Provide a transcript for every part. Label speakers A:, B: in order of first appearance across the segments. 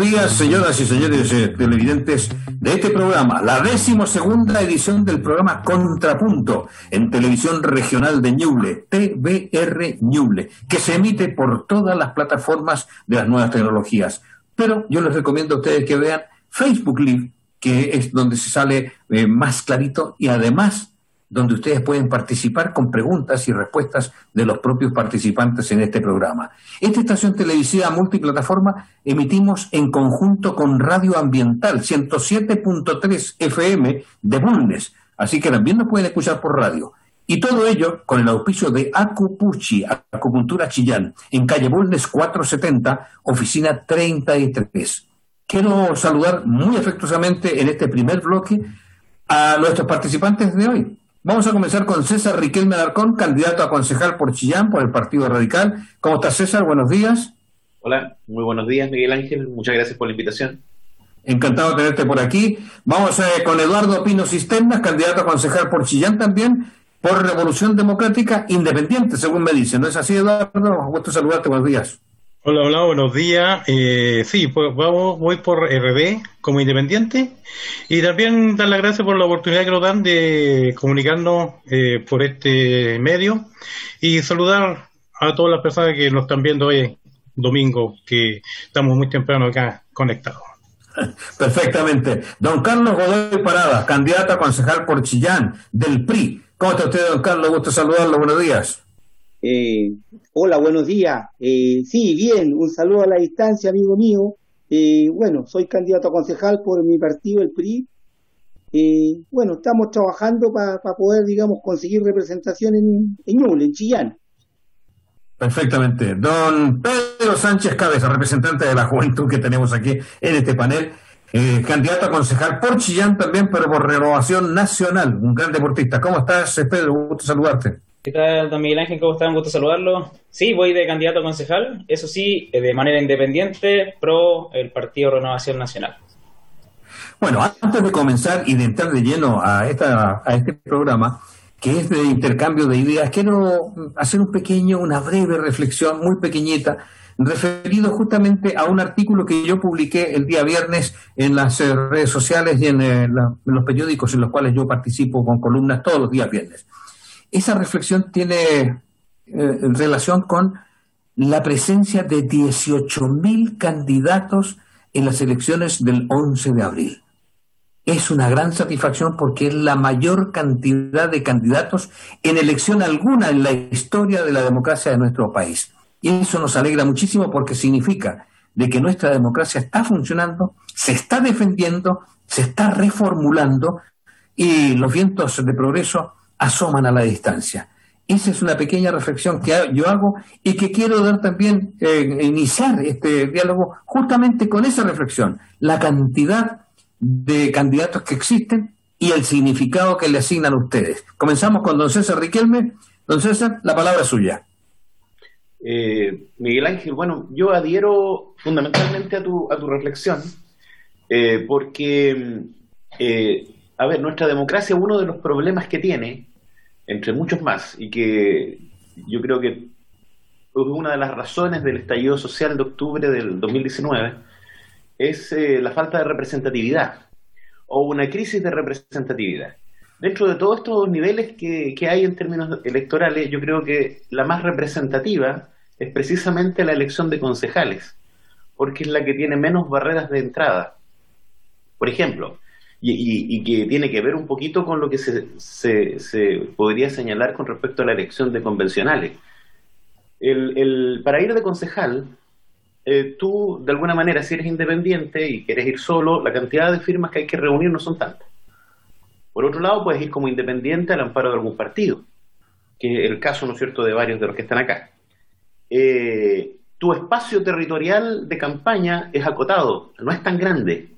A: días, señoras y señores eh, televidentes de este programa, la decimosegunda edición del programa Contrapunto en televisión regional de Ñuble, TVR Ñuble, que se emite por todas las plataformas de las nuevas tecnologías. Pero yo les recomiendo a ustedes que vean Facebook Live, que es donde se sale eh, más clarito y además donde ustedes pueden participar con preguntas y respuestas de los propios participantes en este programa. Esta estación televisiva multiplataforma emitimos en conjunto con Radio Ambiental 107.3 FM de Bulnes, así que también nos pueden escuchar por radio. Y todo ello con el auspicio de Acupuchi, Acupuntura Chillán, en calle Bulnes 470, oficina 33. Quiero saludar muy afectuosamente en este primer bloque a nuestros participantes de hoy. Vamos a comenzar con César Riquelme Alarcón, candidato a concejal por Chillán, por el Partido Radical. ¿Cómo estás, César? Buenos días.
B: Hola, muy buenos días, Miguel Ángel. Muchas gracias por la invitación.
A: Encantado de tenerte por aquí. Vamos eh, con Eduardo Pino Sistemas, candidato a concejal por Chillán también, por Revolución Democrática Independiente, según me dicen. ¿No es así, Eduardo? Gusto saludarte. Buenos días.
C: Hola, hola, buenos días. Eh, sí, pues vamos, voy por RB como independiente y también dar las gracias por la oportunidad que nos dan de comunicarnos eh, por este medio y saludar a todas las personas que nos están viendo hoy domingo, que estamos muy temprano acá conectados.
A: Perfectamente. Don Carlos Godoy Parada, candidato a concejal por Chillán, del PRI. ¿Cómo está usted, don Carlos? Gusto saludarlo. Buenos días.
D: Eh, hola, buenos días. Eh, sí, bien, un saludo a la distancia, amigo mío. Eh, bueno, soy candidato a concejal por mi partido, el PRI. Eh, bueno, estamos trabajando para poder, digamos, conseguir representación en, en en Chillán.
A: Perfectamente. Don Pedro Sánchez Cabeza, representante de la juventud que tenemos aquí en este panel, eh, candidato a concejal por Chillán también, pero por renovación nacional, un gran deportista. ¿Cómo estás, Pedro? Gusto saludarte.
E: ¿Qué tal, don Miguel Ángel? ¿Cómo está? Un gusto saludarlo. Sí, voy de candidato concejal, eso sí, eh, de manera independiente, pro el Partido Renovación Nacional.
A: Bueno, antes de comenzar y de entrar de lleno a, esta, a este programa, que es de intercambio de ideas, quiero hacer un pequeño, una breve reflexión, muy pequeñita, referido justamente a un artículo que yo publiqué el día viernes en las eh, redes sociales y en, eh, en los periódicos en los cuales yo participo con columnas todos los días viernes. Esa reflexión tiene eh, relación con la presencia de 18.000 candidatos en las elecciones del 11 de abril. Es una gran satisfacción porque es la mayor cantidad de candidatos en elección alguna en la historia de la democracia de nuestro país. Y eso nos alegra muchísimo porque significa de que nuestra democracia está funcionando, se está defendiendo, se está reformulando y los vientos de progreso asoman a la distancia. Esa es una pequeña reflexión que yo hago y que quiero dar también, eh, iniciar este diálogo justamente con esa reflexión, la cantidad de candidatos que existen y el significado que le asignan ustedes. Comenzamos con don César Riquelme. Don César, la palabra suya.
B: Eh, Miguel Ángel, bueno, yo adhiero fundamentalmente a tu, a tu reflexión, eh, porque, a ver, nuestra democracia, uno de los problemas que tiene entre muchos más, y que yo creo que una de las razones del estallido social de octubre del 2019, es eh, la falta de representatividad o una crisis de representatividad. Dentro de todos estos niveles que, que hay en términos electorales, yo creo que la más representativa es precisamente la elección de concejales, porque es la que tiene menos barreras de entrada. Por ejemplo, y, que tiene que ver un poquito con lo que se, se, podría señalar con respecto a la elección de convencionales. El, el, para ir de concejal, eh, tú, de alguna manera, si eres independiente y quieres ir solo, la cantidad de firmas que hay que reunir no son tantas. Por otro lado, puedes ir como independiente al amparo de algún partido, que es el caso, ¿no es cierto?, de varios de los que están acá. Eh, tu espacio territorial de campaña es acotado, no es tan grande.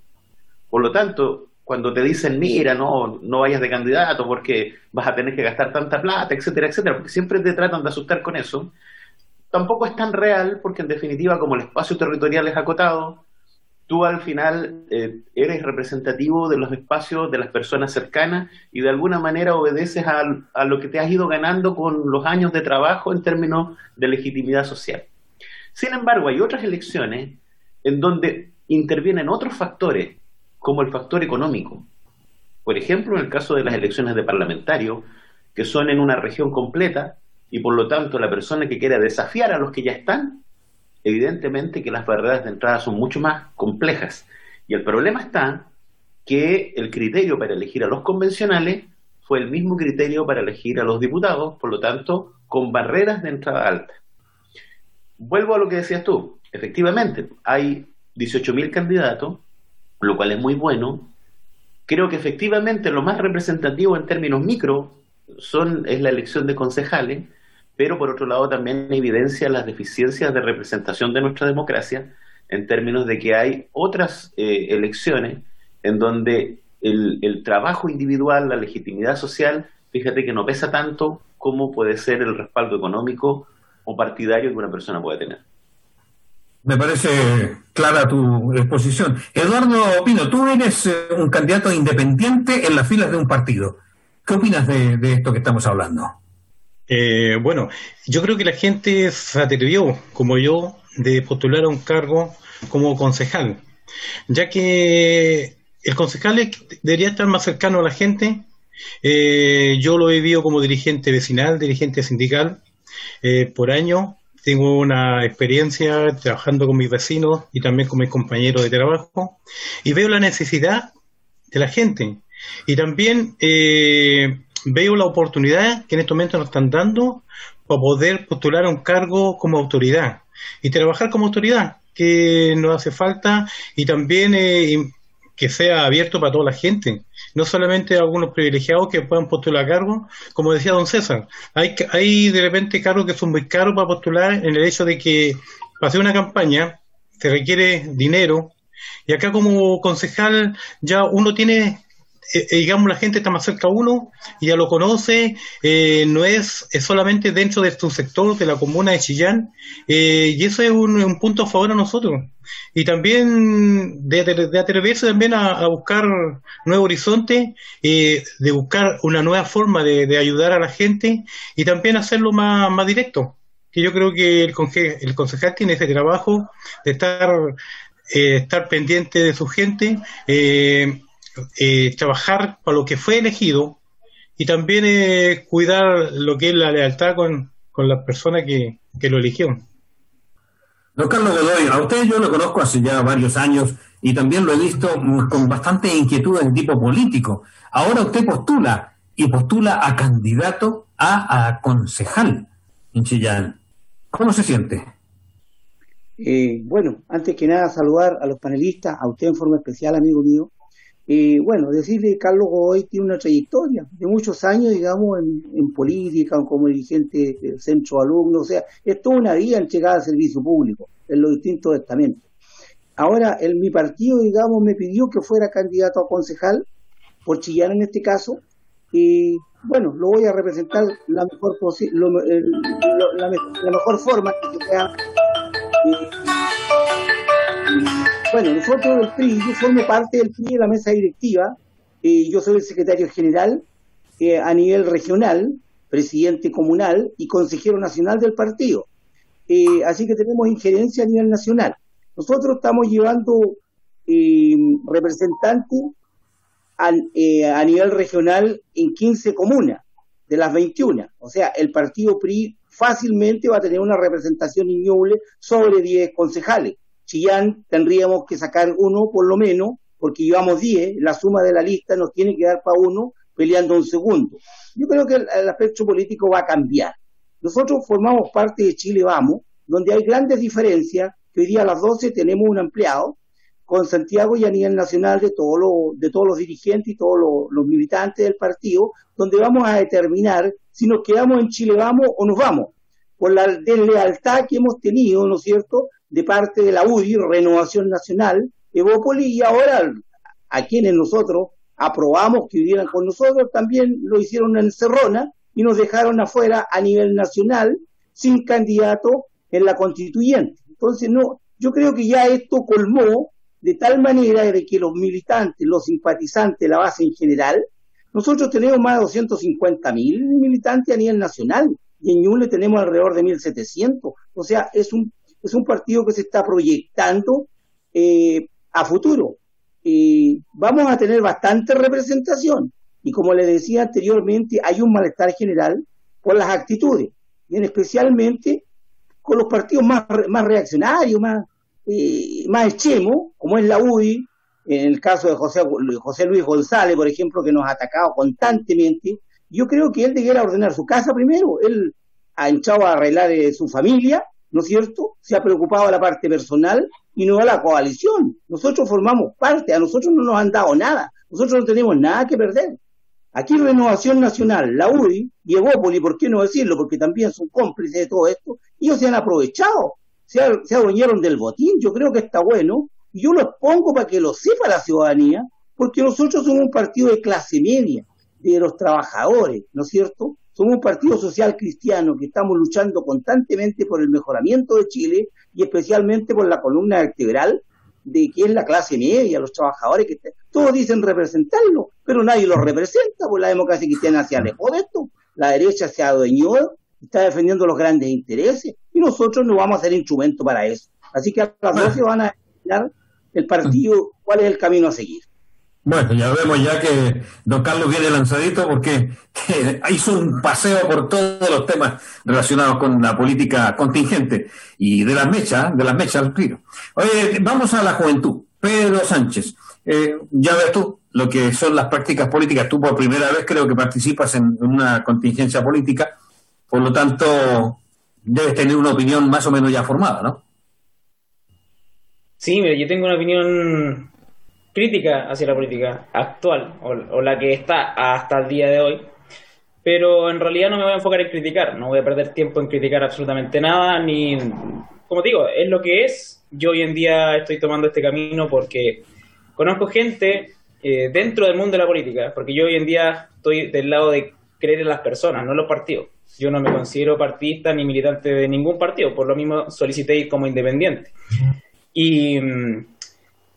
B: Por lo tanto, cuando te dicen, mira, no, no vayas de candidato porque vas a tener que gastar tanta plata, etcétera, etcétera, porque siempre te tratan de asustar con eso, tampoco es tan real porque en definitiva como el espacio territorial es acotado, tú al final eh, eres representativo de los espacios de las personas cercanas y de alguna manera obedeces a, a lo que te has ido ganando con los años de trabajo en términos de legitimidad social. Sin embargo, hay otras elecciones en donde intervienen otros factores, como el factor económico. Por ejemplo, en el caso de las elecciones de parlamentarios, que son en una región completa, y por lo tanto la persona que quiera desafiar a los que ya están, evidentemente que las barreras de entrada son mucho más complejas. Y el problema está que el criterio para elegir a los convencionales fue el mismo criterio para elegir a los diputados, por lo tanto, con barreras de entrada alta. Vuelvo a lo que decías tú. Efectivamente, hay 18.000 candidatos, lo cual es muy bueno. Creo que efectivamente lo más representativo en términos micro son, es la elección de concejales, pero por otro lado también evidencia las deficiencias de representación de nuestra democracia en términos de que hay otras eh, elecciones en donde el, el, trabajo individual, la legitimidad social, fíjate que no pesa tanto como puede ser el respaldo económico o partidario que una persona puede tener.
A: Me parece clara tu exposición. Eduardo Pino, tú eres eh, un candidato independiente en las filas de un partido. ¿Qué opinas de, esto que estamos hablando?
C: Eh, bueno, yo creo que la gente se atrevió, como yo, de postular a un cargo como concejal, ya que el concejal debería estar más cercano a la gente. Eh, yo lo he vivido como dirigente vecinal, dirigente sindical, eh, por año. Tengo una experiencia trabajando con mis vecinos y también con mis compañeros de trabajo y veo la necesidad de la gente. Y también eh, veo la oportunidad que en estos momentos nos están dando para poder postular a un cargo como autoridad y trabajar como autoridad, que nos hace falta y también eh, que sea abierto para toda la gente, no solamente algunos privilegiados que puedan postular cargos, como decía don César, hay, hay de repente cargos que son muy caros para postular en el hecho de que para hacer una campaña se requiere dinero. Y acá como concejal ya uno tiene eh, eh, digamos, la gente está más cerca a uno ya lo conoce, eh, no es, es, solamente dentro de su sector, de la comuna de Chillán, y eso es un, punto a favor a nosotros. Y también de, atreverse también a, buscar nuevos horizontes, de buscar una nueva forma de, ayudar a la gente y también hacerlo más, más directo. Que yo creo que el, el concejal tiene ese trabajo de estar, estar pendiente de su gente. Eh, eh, trabajar para lo que fue elegido y también eh, cuidar lo que es la lealtad con, con la persona que, que lo eligió.
A: Don Carlos Godoy, a usted yo lo conozco hace ya varios años y también lo he visto con bastante inquietud de tipo político. Ahora usted postula y postula a candidato a, a concejal en Chillán. ¿Cómo se siente?
D: Eh, bueno, antes que nada saludar a los panelistas, a usted en forma especial, amigo mío, y bueno, decirle que Carlos Godoy tiene una trayectoria de muchos años, digamos, en, política, como dirigente del centro alumno, o sea, es toda una vida entregada al servicio público en los distintos estamentos. Ahora, el, mi partido, digamos, me pidió que fuera candidato a concejal, por Chillán en este caso, y bueno, lo voy a representar la mejor, lo, la, la, mejor forma que sea. Bueno, nosotros del PRI, yo formo parte del PRI de la mesa directiva, eh, yo soy el secretario general eh, a nivel regional, presidente comunal y consejero nacional del partido. Eh, así que tenemos injerencia a nivel nacional. Nosotros estamos llevando representantes a, a, nivel regional en 15 comunas de las 21. O sea, el partido PRI fácilmente va a tener una representación inmueble sobre 10 concejales. Chillán tendríamos que sacar uno por lo menos, porque llevamos 10, la suma de la lista nos tiene que dar para uno peleando un segundo. Yo creo que el, aspecto político va a cambiar. Nosotros formamos parte de Chile Vamos, donde hay grandes diferencias, que hoy día a las 12 tenemos un empleado con Santiago y a nivel nacional de, todo lo, de todos los dirigentes y todos los militantes del partido, donde vamos a determinar si nos quedamos en Chile Vamos o nos vamos, por la deslealtad que hemos tenido, ¿no es cierto?, de parte de la UDI, Renovación Nacional, Evópolis, y ahora a quienes nosotros aprobamos que vivieran con nosotros, también lo hicieron en Cerrona y nos dejaron afuera a nivel nacional sin candidato en la constituyente. Entonces, no, yo creo que ya esto colmó de tal manera de que los militantes, los simpatizantes, la base en general, nosotros tenemos más de 250 mil militantes a nivel nacional y en Ñuble tenemos alrededor de 1.700. O sea, es un es un partido que se está proyectando eh, a futuro. Y vamos a tener bastante representación. Y como le decía anteriormente, hay un malestar general por las actitudes, y especialmente con los partidos más, más reaccionarios, más, eh, más extremos, como es la UDI, en el caso de José, José Luis González, por ejemplo, que nos ha atacado constantemente, yo creo que él debiera ordenar su casa primero. Él ha echado a arreglar eh, su familia, ¿no es cierto? Se ha preocupado la parte personal y no de la coalición. Nosotros formamos parte, a nosotros no nos han dado nada, nosotros no tenemos nada que perder. Aquí Renovación Nacional, la UDI y Evópoli, ¿por qué no decirlo? Porque también son cómplices de todo esto, ellos se han aprovechado, se, se adueñaron del botín, yo creo que está bueno, y yo lo expongo para que lo sepa la ciudadanía, porque nosotros somos un partido de clase media, de los trabajadores, ¿no es cierto? Somos un partido social cristiano que estamos luchando constantemente por el mejoramiento de Chile y especialmente por la columna vertebral de que es la clase media, los trabajadores que todos dicen representarlo, pero nadie los representa, pues la democracia cristiana se alejó de esto, la derecha se adueñó, está defendiendo los grandes intereses y nosotros no vamos a ser instrumento para eso. Así que a las 12 van a explicar el partido cuál es el camino a seguir.
A: Bueno, ya vemos ya que don Carlos viene lanzadito porque hizo un paseo por todos los temas relacionados con la política contingente y de las mechas, de las mechas al Oye, vamos a la juventud. Pedro Sánchez, eh, ya ves tú lo que son las prácticas políticas. Tú por primera vez creo que participas en una contingencia política, por lo tanto debes tener una opinión más o menos ya formada, ¿no?
E: Sí, mira, yo tengo una opinión crítica hacia la política actual o, la que está hasta el día de hoy, pero en realidad no me voy a enfocar en criticar, no voy a perder tiempo en criticar absolutamente nada, ni, como digo, es lo que es. Yo hoy en día estoy tomando este camino porque conozco gente eh, dentro del mundo de la política, porque yo hoy en día estoy del lado de creer en las personas, no en los partidos. Yo no me considero partidista ni militante de ningún partido, por lo mismo solicité ir como independiente. Y mm,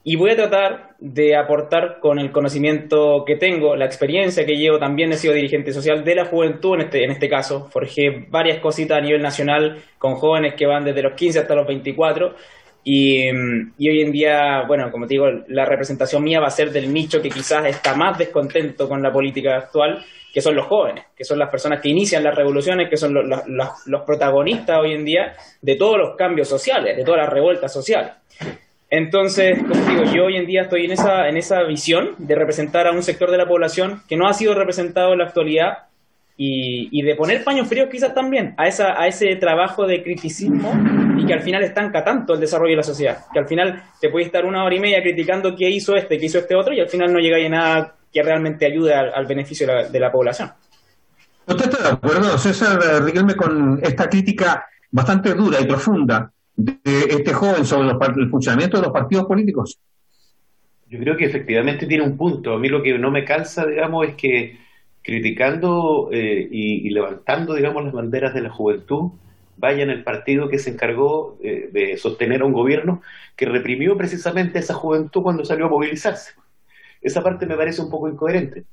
E: y voy a tratar de aportar con el conocimiento que tengo, la experiencia que llevo, también he sido dirigente social de la juventud en este, en este caso, forjé varias cositas a nivel nacional con jóvenes que van desde los 15 hasta los 24 y, y, hoy en día, bueno, como te digo, la representación mía va a ser del nicho que quizás está más descontento con la política actual, que son los jóvenes, que son las personas que inician las revoluciones, que son los, los, los protagonistas hoy en día de todos los cambios sociales, de todas las revueltas sociales. Entonces, como digo, yo hoy en día estoy en esa, en esa visión de representar a un sector de la población que no ha sido representado en la actualidad y, de poner paños fríos quizás también a, esa, a ese trabajo de criticismo y que al final estanca tanto el desarrollo de la sociedad, que al final te puedes estar una hora y media criticando qué hizo este, qué hizo este otro y al final no llega a nada que realmente ayude al, beneficio de la, población.
A: ¿Usted está de acuerdo, César Riquelme, con esta crítica bastante dura y profunda de este joven sobre el funcionamiento de los partidos políticos?
B: Yo creo que efectivamente tiene un punto. A mí lo que no me calza, digamos, es que criticando eh, y, levantando, digamos, las banderas de la juventud, vaya en el partido que se encargó eh, de sostener a un gobierno que reprimió precisamente a esa juventud cuando salió a movilizarse. Esa parte me parece un poco incoherente.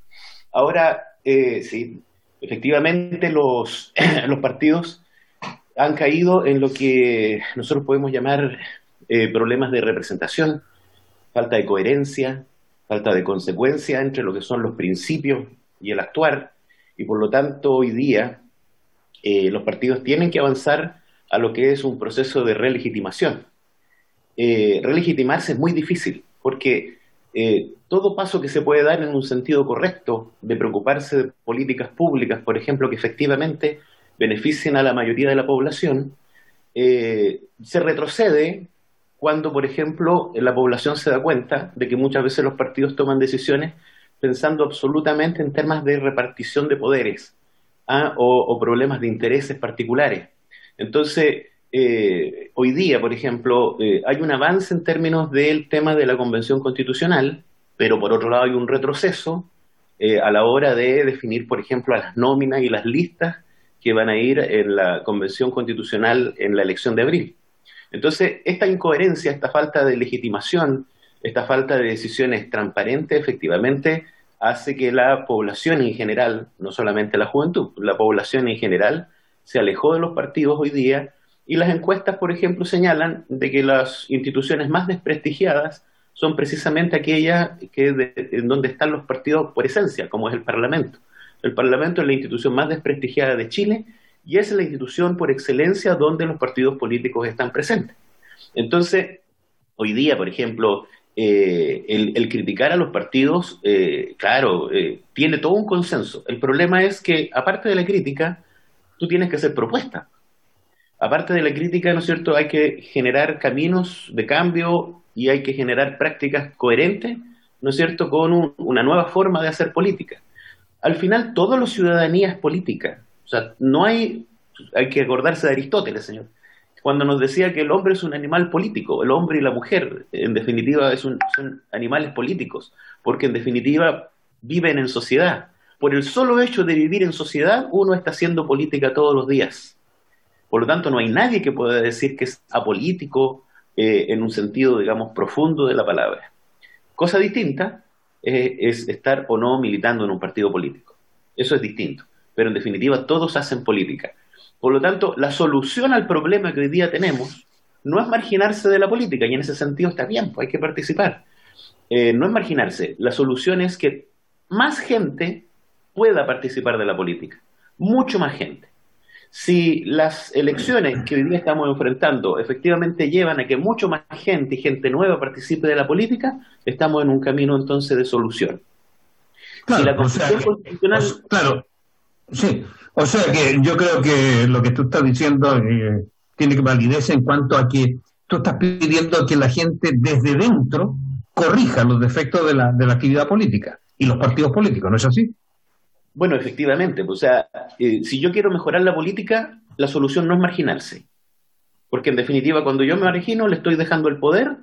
B: Ahora, eh, sí, efectivamente los, los partidos han caído en lo que nosotros podemos llamar eh, problemas de representación, falta de coherencia, falta de consecuencia entre lo que son los principios y el actuar, y por lo tanto hoy día eh, los partidos tienen que avanzar a lo que es un proceso de relegitimación. Eh, relegitimarse es muy difícil, porque todo paso que se puede dar en un sentido correcto de preocuparse de políticas públicas, por ejemplo, que efectivamente beneficien a la mayoría de la población, eh, se retrocede cuando, por ejemplo, la población se da cuenta de que muchas veces los partidos toman decisiones pensando absolutamente en temas de repartición de poderes ¿ah? o, problemas de intereses particulares. Entonces, eh, hoy día, por ejemplo, eh, hay un avance en términos del tema de la Convención Constitucional, pero por otro lado hay un retroceso a la hora de definir, por ejemplo, las nóminas y las listas que van a ir en la Convención Constitucional en la elección de abril. Entonces, esta incoherencia, esta falta de legitimación, esta falta de decisiones transparentes, efectivamente, hace que la población en general, no solamente la juventud, la población en general se alejó de los partidos hoy día y las encuestas, por ejemplo, señalan de que las instituciones más desprestigiadas son precisamente aquellas que en donde están los partidos por esencia, como es el Parlamento. El Parlamento es la institución más desprestigiada de Chile y es la institución por excelencia donde los partidos políticos están presentes. Entonces, hoy día, por ejemplo, eh, el, criticar a los partidos, eh, claro, eh, tiene todo un consenso. El problema es que, aparte de la crítica, tú tienes que hacer propuestas. Aparte de la crítica, ¿no es cierto?, hay que generar caminos de cambio y hay que generar prácticas coherentes, ¿no es cierto?, con una nueva forma de hacer política. Al final, toda la ciudadanía es política. O sea, no hay, hay que acordarse de Aristóteles, señor cuando nos decía que el hombre es un animal político, el hombre y la mujer, en definitiva, son animales políticos, porque en definitiva viven en sociedad. Por el solo hecho de vivir en sociedad, uno está haciendo política todos los días. Por lo tanto, no hay nadie que pueda decir que es apolítico eh, en un sentido, digamos, profundo de la palabra. Cosa distinta es estar o no militando en un partido político. Eso es distinto. Pero en definitiva, todos hacen política. Por lo tanto, la solución al problema que hoy día tenemos no es marginarse de la política, y en ese sentido está bien, pues hay que participar. Eh, no es marginarse, la solución es que más gente pueda participar de la política, mucho más gente. Si las elecciones que hoy día estamos enfrentando efectivamente llevan a que mucho más gente y gente nueva participe de la política, estamos en un camino entonces de solución.
A: Claro, la Constitucional... claro, sí, o sea que yo creo que lo que tú estás diciendo eh, tiene que validez en cuanto a que tú estás pidiendo que la gente desde dentro corrija los defectos de la, de la actividad política y los partidos políticos, ¿no es así?
B: Bueno, efectivamente. O sea, eh, si yo quiero mejorar la política, la solución no es marginarse. Porque en definitiva, cuando yo me margino, le estoy dejando el poder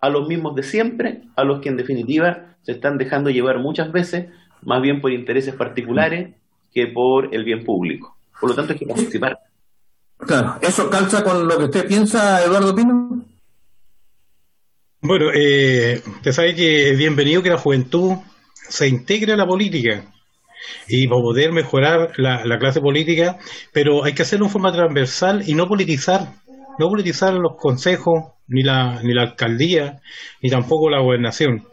B: a los mismos de siempre, a los que en definitiva se están dejando llevar muchas veces, más bien por intereses particulares que por el bien público. Por lo tanto, hay que participar.
A: Claro, ¿eso calza con lo que usted piensa, Eduardo Pino?
C: Bueno, eh, usted sabe que es bienvenido que la juventud se integre a la política y para poder mejorar la, la, clase política, pero hay que hacerlo en forma transversal y no politizar, no politizar los consejos, ni la, ni la alcaldía, ni tampoco la gobernación.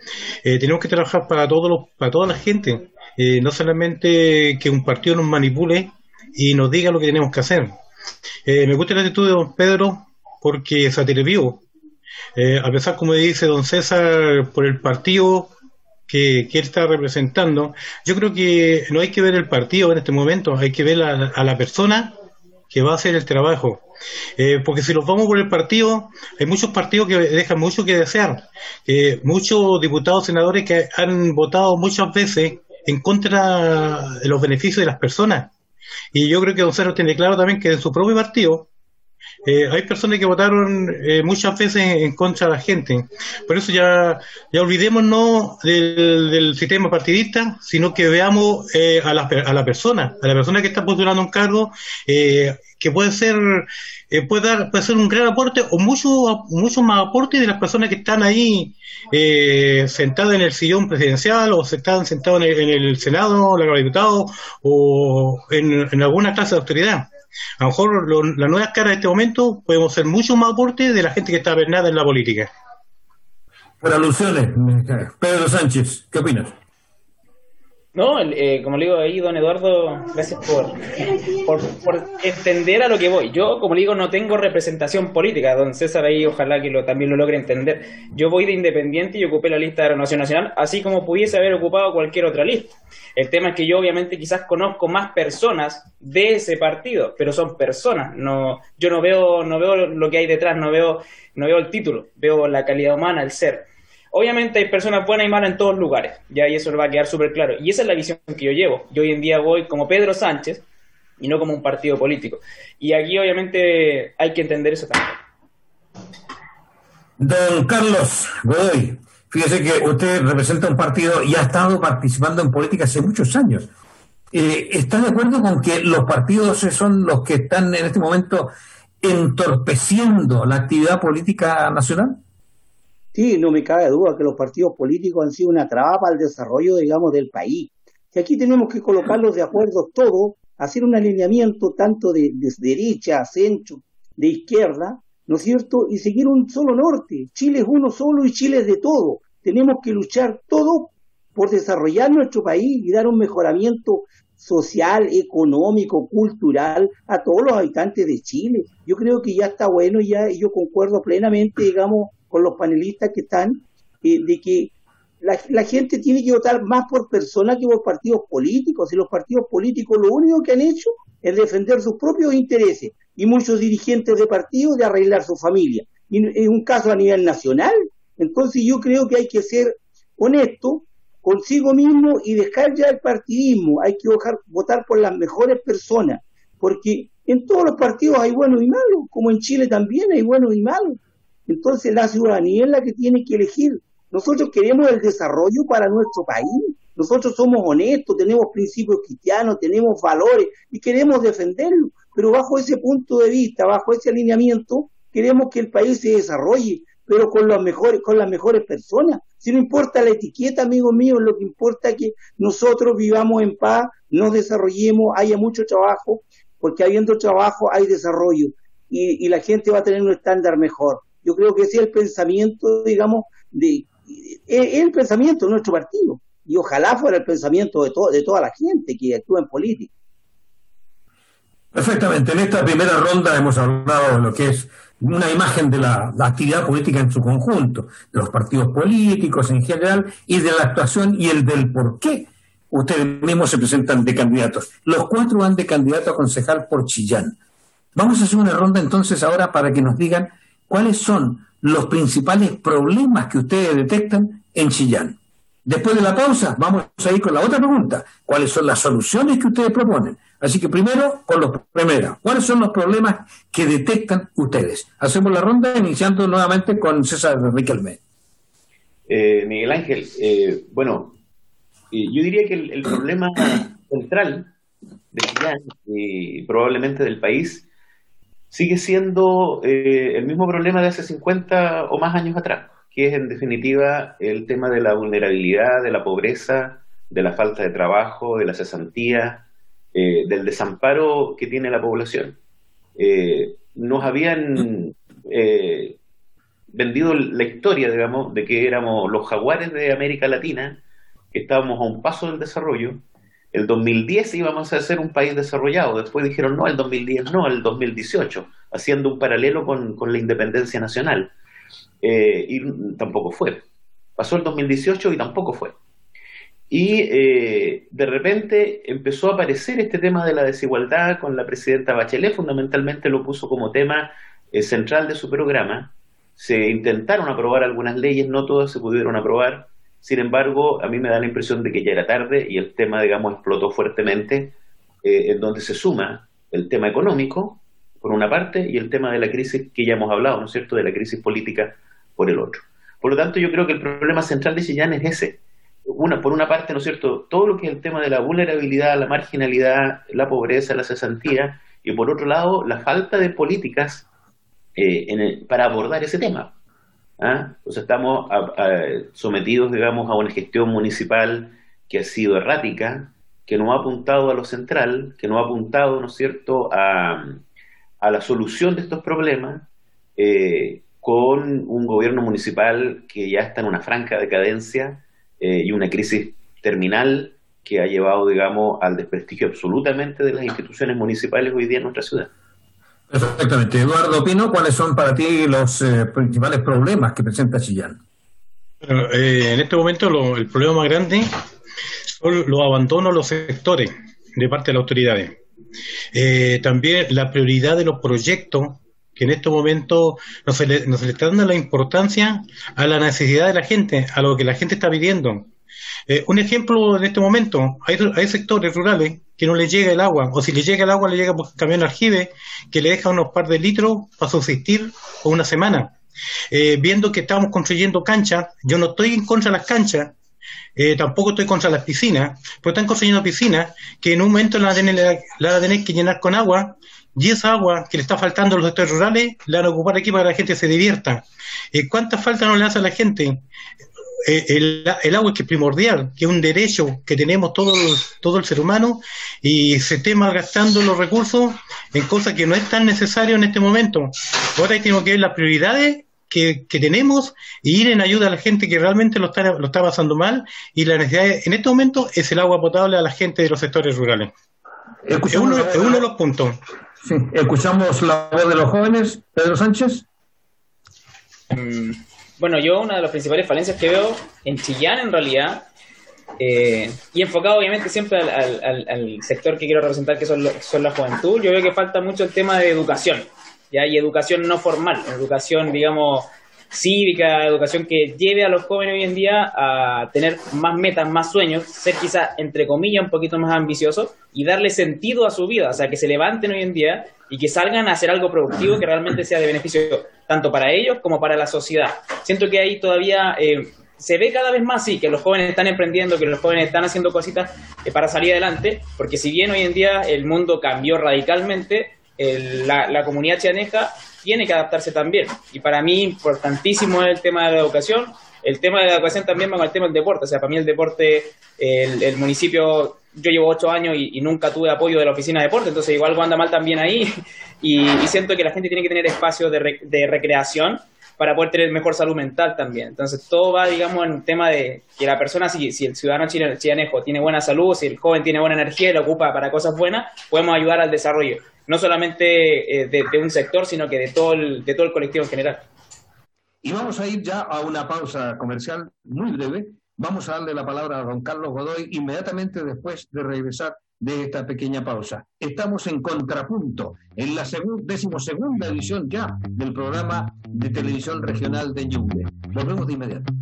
C: Eh, tenemos que trabajar para todos los, para toda la gente, eh, no solamente que un partido nos manipule y nos diga lo que tenemos que hacer. Eh, me gusta la actitud de don Pedro porque se atrevió, eh, a pesar, como dice don César, por el partido que, que, él está representando, yo creo que no hay que ver el partido en este momento, hay que ver a, la persona que va a hacer el trabajo. porque si nos vamos por el partido, hay muchos partidos que dejan mucho que desear. muchos diputados, senadores que han votado muchas veces en contra de los beneficios de las personas. Y yo creo que Don Cerro tiene claro también que en su propio partido eh, hay personas que votaron eh, muchas veces en contra de la gente. Por eso ya, ya olvidémonos del, del sistema partidista, sino que veamos eh, a, la, a la persona, a la persona que está postulando un cargo, que puede ser puede dar puede ser un gran aporte o mucho mucho más aporte de las personas que están ahí sentadas en el sillón presidencial o se están sentados en el, en el Senado, la Cámara Diputados o en, en alguna clase de autoridad. A lo mejor lo, las nuevas caras de este momento podemos ser mucho más aporte de la gente que está nada en la política.
A: Por alusiones, Pedro Sánchez, ¿qué opinas?
E: No, eh, como le digo ahí, don Eduardo, gracias por, por, entender a lo que voy. Yo, como le digo, no tengo representación política. Don César ahí, ojalá que lo, también lo logre entender. Yo voy de independiente y ocupé la lista de Renovación Nacional, así como pudiese haber ocupado cualquier otra lista. El tema es que yo, obviamente, quizás conozco más personas de ese partido, pero son personas. No, yo no veo, no veo lo que hay detrás, no veo, no veo el título, veo la calidad humana, el ser. Obviamente hay personas buenas y malas en todos lugares, ya y eso va a quedar súper claro. Y esa es la visión que yo llevo. Yo hoy en día voy como Pedro Sánchez y no como un partido político. Y aquí obviamente hay que entender eso también.
A: Don Carlos Godoy, fíjese que usted representa un partido y ha estado participando en política hace muchos años. Eh, ¿Está de acuerdo con que los partidos son los que están en este momento entorpeciendo la actividad política nacional?
D: Sí, no me cabe duda que los partidos políticos han sido una traba al desarrollo, digamos, del país. Y aquí tenemos que colocarlos de acuerdo todos, hacer un alineamiento tanto de, derecha, centro, de izquierda, ¿no es cierto? Y seguir un solo norte. Chile es uno solo y Chile es de todo. tenemos que luchar todos por desarrollar nuestro país y dar un mejoramiento social, económico, cultural a todos los habitantes de Chile. Yo creo que ya está bueno, ya yo concuerdo plenamente, digamos, con los panelistas que están, de que la, gente tiene que votar más por personas que por partidos políticos. Y los partidos políticos lo único que han hecho es defender sus propios intereses y muchos dirigentes de partidos de arreglar su familia. Y en un caso a nivel nacional. Entonces yo creo que hay que ser honesto consigo mismo y dejar ya el partidismo. Hay que votar por las mejores personas, porque en todos los partidos hay buenos y malos, como en Chile también hay buenos y malos. Entonces la ciudadanía es la que tiene que elegir. Nosotros queremos el desarrollo para nuestro país. Nosotros somos honestos, tenemos principios cristianos, tenemos valores y queremos defenderlos. Pero bajo ese punto de vista, bajo ese alineamiento, queremos que el país se desarrolle, pero con las mejores, con las mejores personas. Si no importa la etiqueta, amigos míos, lo que importa es que nosotros vivamos en paz, nos desarrollemos, haya mucho trabajo, porque habiendo trabajo hay desarrollo y, la gente va a tener un estándar mejor. Yo creo que ese es el pensamiento, digamos, de es el pensamiento de nuestro partido y ojalá fuera el pensamiento de, de toda la gente que actúa en política.
A: Perfectamente. En esta primera ronda hemos hablado de lo que es una imagen de la, actividad política en su conjunto, de los partidos políticos en general y de la actuación y el del por qué ustedes mismos se presentan de candidatos. Los cuatro van de candidato a concejal por Chillán. Vamos a hacer una ronda entonces ahora para que nos digan cuáles son los principales problemas que ustedes detectan en Chillán. Después de la pausa, vamos a ir con la otra pregunta. ¿Cuáles son las soluciones que ustedes proponen? Así que primero, con los primeros, ¿cuáles son los problemas que detectan ustedes? Hacemos la ronda iniciando nuevamente con César Riquelme.
B: Eh, Miguel Ángel, eh, bueno, eh, yo diría que el, problema central de Chillán y probablemente del país sigue siendo el mismo problema de hace 50 o más años atrás que es en definitiva el tema de la vulnerabilidad, de la pobreza, de la falta de trabajo, de la cesantía, eh, del desamparo que tiene la población. Eh, nos habían eh, vendido la historia, digamos, de que éramos los jaguares de América Latina, que estábamos a un paso del desarrollo. El 2010 íbamos a ser un país desarrollado, después dijeron no, el 2010 no, el 2018, haciendo un paralelo con, con la independencia nacional. Eh, y tampoco fue. Pasó el 2018 y tampoco fue. Y eh, de repente empezó a aparecer este tema de la desigualdad con la presidenta Bachelet, fundamentalmente lo puso como tema eh, central de su programa. Se intentaron aprobar algunas leyes, no todas se pudieron aprobar. Sin embargo, a mí me da la impresión de que ya era tarde y el tema, digamos, explotó fuertemente, en donde se suma el tema económico, por una parte, y el tema de la crisis que ya hemos hablado, ¿no es cierto?, de la crisis política por el otro. Por lo tanto, yo creo que el problema central de Chillán es ese. Una, por una parte, ¿no es cierto?, todo lo que es el tema de la vulnerabilidad, la marginalidad, la pobreza, la cesantía, y por otro lado, la falta de políticas eh, para abordar ese tema. ¿Ah? O sea, estamos sometidos, digamos, a una gestión municipal que ha sido errática, que no ha apuntado a lo central, que no ha apuntado, ¿no es cierto?, a, a la solución de estos problemas, eh, con un gobierno municipal que ya está en una franca decadencia eh, y una crisis terminal que ha llevado, digamos, al desprestigio absolutamente de las instituciones municipales hoy día en nuestra ciudad.
A: Perfectamente. Eduardo Pino, ¿cuáles son para ti los eh, principales problemas que presenta Chillán?
C: Eh, en este momento el problema más grande son los abandonos de los sectores de parte de las autoridades. también la prioridad de los proyectos que en se, le, no se le está dando la importancia a la necesidad de la gente, a lo que la gente está pidiendo. Eh, un ejemplo en este momento, hay, sectores rurales que no les llega el agua, o si les llega el agua, le llega por camión aljibe que le deja unos par de litros para subsistir por una semana. Eh, viendo que estamos construyendo canchas, yo no estoy en contra de las canchas, eh, tampoco estoy contra las piscinas, pero están construyendo piscinas que en un momento la van a tener, la van a tener que llenar con agua y esa agua que le está faltando a los sectores rurales la van a ocupar aquí para que la gente se divierta. Eh, ¿Cuánta falta no le hace a la gente? Eh, el, agua es que es primordial, que es un derecho que tenemos todo, todo el ser humano y se esté malgastando los recursos en cosas que no es tan necesario en este momento. Ahora tenemos que ver las prioridades que, tenemos y ir en ayuda a la gente que realmente lo está, lo está pasando mal y la necesidad en este momento es el agua potable a la gente de los sectores rurales. Es uno, de los puntos.
A: Sí. Escuchamos la voz de los jóvenes, Pedro Sánchez.
E: Mm, bueno, yo una de las principales falencias que veo en Chillán en realidad eh, y enfocado obviamente siempre al, sector que quiero representar, que son, son la juventud, yo veo que falta mucho el tema de educación, ¿ya? y educación no formal, educación, digamos, cívica, educación que lleve a los jóvenes hoy en día a tener más metas, más sueños, ser quizá, entre comillas, un poquito más ambiciosos y darle sentido a su vida, o sea, que se levanten hoy en día y que salgan a hacer algo productivo que realmente sea de beneficio tanto para ellos como para la sociedad. Siento que ahí todavía eh, se ve cada vez más, sí, que los jóvenes están emprendiendo, que los jóvenes están haciendo cositas eh, para salir adelante, porque si bien hoy en día el mundo cambió radicalmente, la, comunidad chianeja tiene que adaptarse también. Y para mí, importantísimo es el tema de la educación. El tema de la educación también va con el tema del deporte. O sea, para mí el deporte, el, municipio, yo llevo ocho años y, nunca tuve apoyo de la oficina de deporte, entonces igual anda mal también ahí. Y, siento que la gente tiene que tener espacios de, de recreación para poder tener mejor salud mental también. Entonces, todo va, digamos, en el tema de que la persona, si, si el ciudadano chilenejo tiene buena salud, si el joven tiene buena energía y lo ocupa para cosas buenas, podemos ayudar al desarrollo, no solamente eh, de, un sector, sino que de todo, el, de todo el colectivo en general.
A: Y vamos a ir ya a una pausa comercial muy breve. Vamos a darle la palabra a don Carlos Godoy inmediatamente después de regresar de esta pequeña pausa. Estamos en Contrapunto, en la decimosegunda edición ya del programa de televisión regional de Ñuble. Nos vemos de inmediato.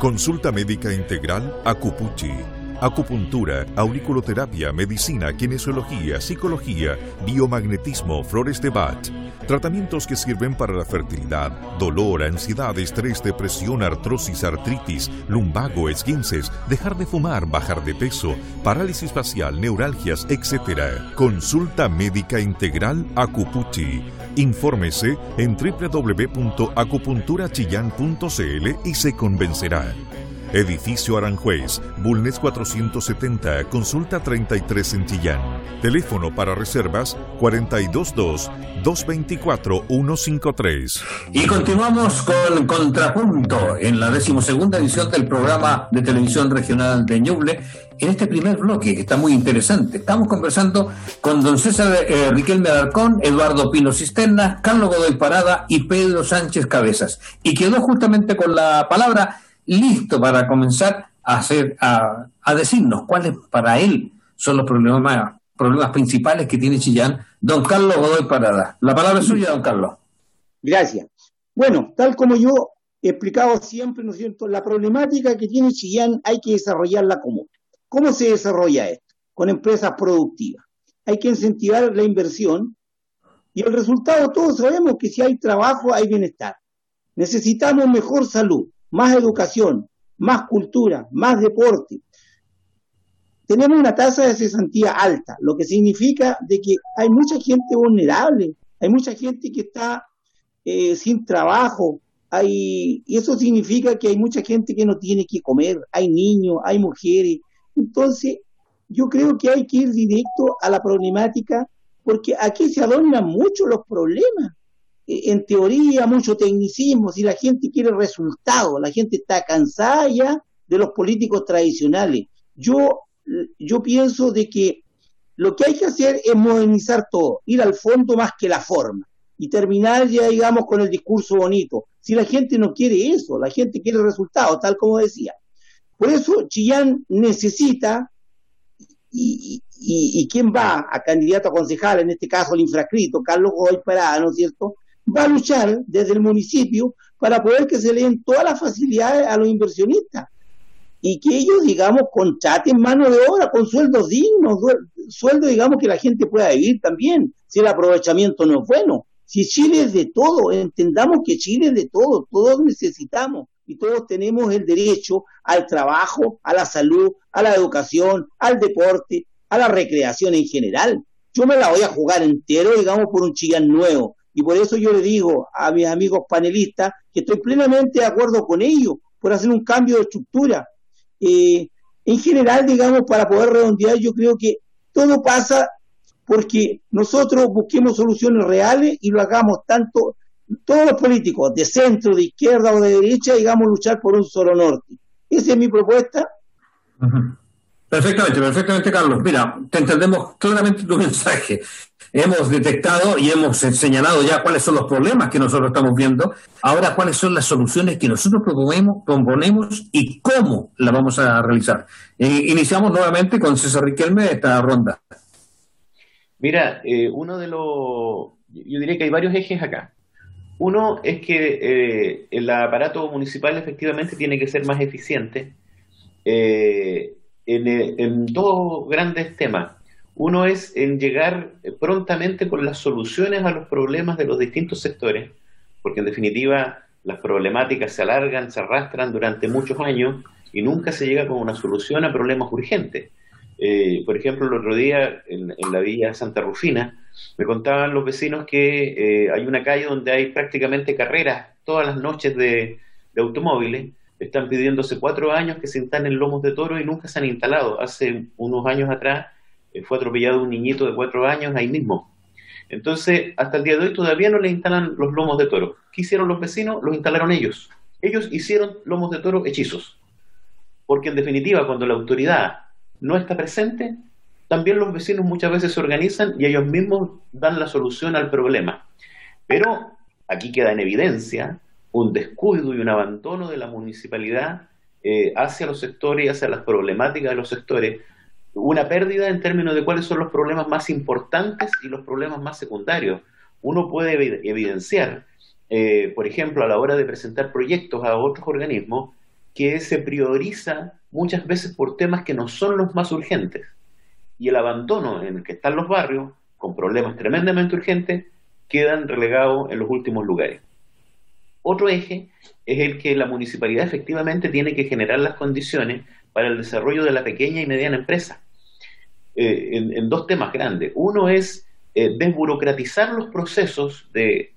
F: Consulta médica integral Acupuchi. Acupuntura, auriculoterapia, medicina, kinesiología, psicología, biomagnetismo, flores de Bach Tratamientos que sirven para la fertilidad, dolor, ansiedad, estrés, depresión, artrosis, artritis, lumbago, esguinces, dejar de fumar, bajar de peso, parálisis facial, neuralgias, etc. Consulta médica integral Acupuchi. Infórmese en www.acupunturachillan.cl y se convencerá. Edificio Aranjuez, Bulnes 470, consulta 33 en Chillán. Teléfono para reservas 422-224-153.
A: Y continuamos con Contrapunto en la decimosegunda edición del programa de televisión regional de Ñuble. En este primer bloque, que está muy interesante, estamos conversando con don César eh, Riquelme Alarcón, Eduardo Pino Cisterna, Carlos Godoy Parada y Pedro Sánchez Cabezas. Y quedó justamente con la palabra listo para comenzar a hacer, a, a decirnos cuáles para él son los problemas, problemas principales que tiene Chillán. Don Carlos Godoy Parada. La palabra es suya, don Carlos.
D: Gracias. Bueno, tal como yo he explicado siempre, ¿no es cierto? La problemática que tiene Chillán hay que desarrollarla como. ¿Cómo se desarrolla esto? Con empresas productivas. Hay que incentivar la inversión y el resultado todos sabemos que si hay trabajo hay bienestar. Necesitamos mejor salud, más educación, más cultura, más deporte. Tenemos una tasa de cesantía alta, lo que significa de que hay mucha gente vulnerable, hay mucha gente que está eh, sin trabajo, hay, y eso significa que hay mucha gente que no tiene que comer, hay niños, hay mujeres. Entonces, yo creo que hay que ir directo a la problemática porque aquí se adornan mucho los problemas. Eh, en teoría, mucho tecnicismo, si la gente quiere resultados, la gente está cansada ya de los políticos tradicionales. Yo, yo pienso de que lo que hay que hacer es modernizar todo, ir al fondo más que la forma y terminar ya, digamos, con el discurso bonito. Si la gente no quiere eso, la gente quiere resultados, tal como decía. Por eso Chillán necesita, y, y, y, quién va a candidato a concejal, en este caso el infrascrito, Carlos Goy Parada, ¿no es cierto? Va a luchar desde el municipio para poder que se le den todas las facilidades a los inversionistas y que ellos, digamos, contraten mano de obra con sueldos dignos, sueldos, digamos, que la gente pueda vivir también, si el aprovechamiento no es bueno. Si Chile es de todo, entendamos que Chile es de todo, todos necesitamos y todos tenemos el derecho al trabajo, a la salud, a la educación, al deporte, a la recreación en general. Yo me la voy a jugar entero, digamos, por un Chillán nuevo, y por eso yo le digo a mis amigos panelistas que estoy plenamente de acuerdo con ellos por hacer un cambio de estructura. Eh, en general, digamos, para poder redondear, yo creo que todo pasa porque nosotros busquemos soluciones reales y lo hagamos tanto todos los políticos, de centro, de izquierda o de derecha, digamos, luchar por un solo norte. Esa es mi propuesta.
A: Perfectamente, perfectamente, Carlos. Mira, te entendemos claramente tu mensaje. Hemos detectado y hemos señalado ya cuáles son los problemas que nosotros estamos viendo. Ahora, cuáles son las soluciones que nosotros proponemos, proponemos y cómo las vamos a realizar. Eh, iniciamos nuevamente con César Riquelme esta ronda.
B: Mira, eh, uno de los. Yo diría que hay varios ejes acá. Uno es que eh, el aparato municipal efectivamente tiene que ser más eficiente en, dos grandes temas. Uno es en llegar prontamente con las soluciones a los problemas de los distintos sectores, porque en definitiva las problemáticas se alargan, se arrastran durante muchos años y nunca se llega con una solución a problemas urgentes. Eh, por ejemplo, el otro día en, la villa Santa Rufina me contaban los vecinos que eh, hay una calle donde hay prácticamente carreras todas las noches de, automóviles. Están pidiéndose cuatro años que se instalen lomos de toro y nunca se han instalado. Hace unos años atrás eh, fue atropellado un niñito de cuatro años ahí mismo. Entonces, hasta el día de hoy todavía no le instalan los lomos de toro. ¿Qué hicieron los vecinos? Los instalaron ellos. Ellos hicieron lomos de toro hechizos. Porque en definitiva, cuando la autoridad no está presente, también los vecinos muchas veces se organizan y ellos mismos dan la solución al problema. Pero aquí queda en evidencia un descuido y un abandono de la municipalidad eh, hacia los sectores y hacia las problemáticas de los sectores, una pérdida en términos de cuáles son los problemas más importantes y los problemas más secundarios. Uno puede evidenciar, eh, por ejemplo, a la hora de presentar proyectos a otros organismos, que se prioriza muchas veces por temas que no son los más urgentes. Y el abandono en el que están los barrios, con problemas tremendamente urgentes, quedan relegados en los últimos lugares. Otro eje es el que la municipalidad efectivamente tiene que generar las condiciones para el desarrollo de la pequeña y mediana empresa. Eh, en, dos temas grandes. Uno es eh, desburocratizar los procesos de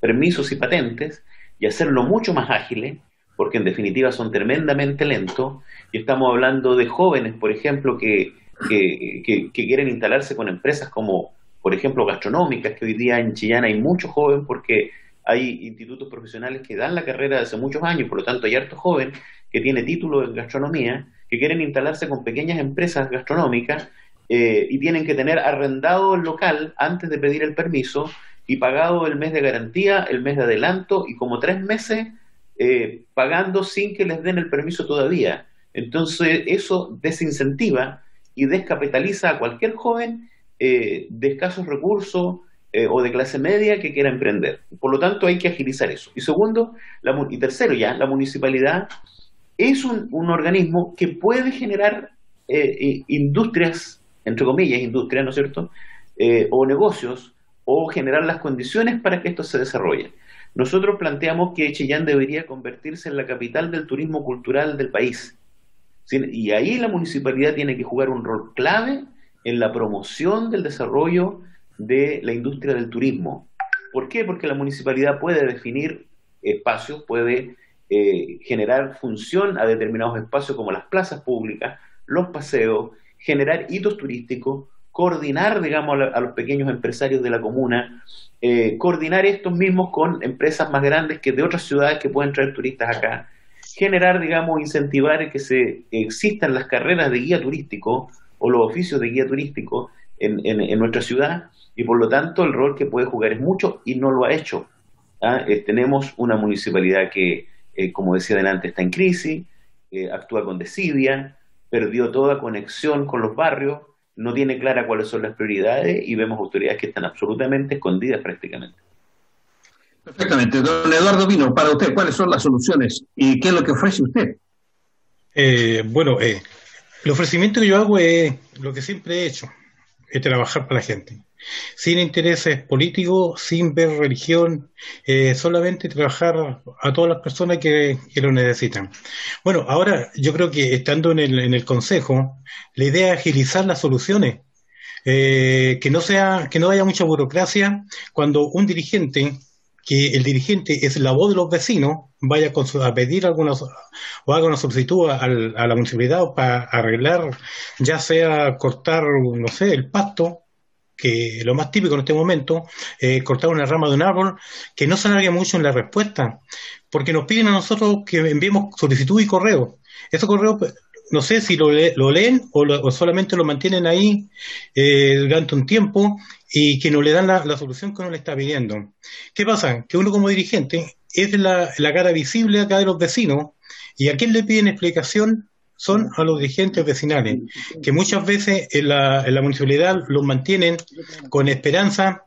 B: permisos y patentes y hacerlo mucho más ágiles porque en definitiva son tremendamente lentos, y estamos hablando de jóvenes, por ejemplo, que, que, quieren instalarse con empresas como, por ejemplo, gastronómicas, que hoy día en Chillán hay muchos jóvenes porque hay institutos profesionales que dan la carrera desde hace muchos años, por lo tanto hay harto joven que tiene título en gastronomía, que quieren instalarse con pequeñas empresas gastronómicas eh, y tienen que tener arrendado el local antes de pedir el permiso y pagado el mes de garantía, el mes de adelanto y como tres meses eh, pagando sin que les den el permiso todavía. Entonces eso desincentiva y descapitaliza a cualquier joven eh, de escasos recursos eh, o de clase media que quiera emprender. Por lo tanto hay que agilizar eso. Y segundo, y tercero ya, la municipalidad es un, organismo que puede generar industrias, entre comillas, industrias, ¿no es cierto? o negocios, o generar las condiciones para que esto se desarrolle. Nosotros planteamos que Chillán debería convertirse en la capital del turismo cultural del país. Y ahí la municipalidad tiene que jugar un rol clave en la promoción del desarrollo de la industria del turismo. ¿Por qué? Porque la municipalidad puede definir espacios, puede eh, generar función a determinados espacios como las plazas públicas, los paseos, generar hitos turísticos, coordinar, digamos, a, los pequeños empresarios de la comuna, eh, coordinar estos mismos con empresas más grandes que de otras ciudades que pueden traer turistas acá, generar, digamos, incentivar que se existan las carreras de guía turístico o los oficios de guía turístico en, nuestra ciudad y por lo tanto el rol que puede jugar es mucho y no lo ha hecho. ¿ah? Eh, tenemos una municipalidad que, eh, como decía adelante, está en crisis, actúa con desidia, perdió toda conexión con los barrios, no tiene clara cuáles son las prioridades y vemos autoridades que están absolutamente escondidas prácticamente.
A: Perfectamente. Don Eduardo Vino, para usted, ¿cuáles son las soluciones y qué es lo que ofrece usted?
C: Eh, bueno, eh, el ofrecimiento que yo hago es lo que siempre he hecho, es trabajar para la gente sin intereses políticos, sin ver religión, eh, solamente trabajar a todas las personas que, lo necesitan. Bueno, ahora yo creo que estando en el, en el Consejo, la idea es agilizar las soluciones. Eh, que no sea, que no haya mucha burocracia cuando un dirigente que el dirigente es la voz de los vecinos, vaya a pedir alguna o haga una solicitud a, la municipalidad para arreglar, ya sea cortar, no sé, el pasto, que lo más típico en este momento, eh, cortar una rama de un árbol, que no se alargue mucho en la respuesta, porque nos piden a nosotros que enviemos solicitud y correo. Esos correos, no sé si lo, lo leen o, solamente lo mantienen ahí eh, durante un tiempo y que no le dan la, solución que uno le está pidiendo. ¿Qué pasa? Que uno como dirigente es la, la cara visible acá de los vecinos y a quién le piden explicación son a los dirigentes vecinales, que muchas veces en la, en la municipalidad los mantienen con esperanza,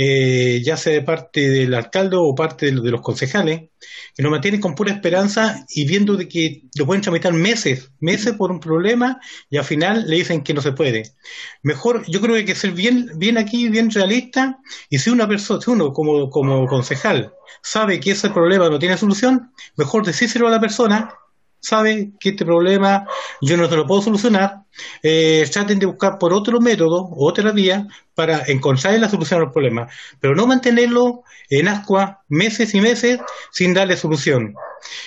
C: eh, ya sea de parte del alcalde o parte de, los concejales, que nos mantienen con pura esperanza y viendo de que lo pueden tramitar meses, meses por un problema y al final le dicen que no se puede. Mejor, yo creo que hay que ser bien, bien aquí, bien realista, y si una persona, si uno como, como concejal sabe que ese problema no tiene solución, mejor decírselo a la persona sabe que este problema yo no te lo puedo solucionar, eh, traten de buscar por otro método, otra vía, para encontrar la solución al problema, pero no mantenerlo en ascua meses y meses sin darle solución.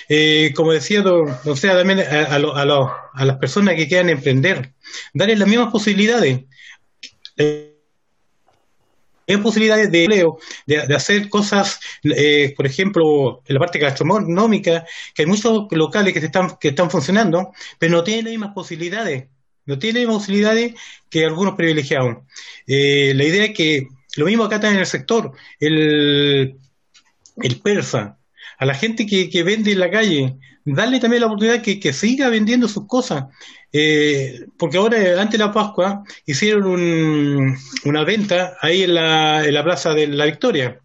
C: Eh, como decía, o sea, también a, a, las personas que quieran emprender, darles las mismas posibilidades. Eh, hay posibilidades de empleo, de, hacer cosas, eh, por ejemplo, en la parte gastronómica, que hay muchos locales que están, que están funcionando, pero no tienen las mismas posibilidades, no tienen las mismas posibilidades que algunos privilegiados. Eh, la idea es que lo mismo acá está en el sector, el, el persa, a la gente que, que vende en la calle, darle también la oportunidad que, que siga vendiendo sus cosas. Eh, porque ahora, antes de la Pascua, hicieron un, una venta ahí en la, en la Plaza de la Victoria.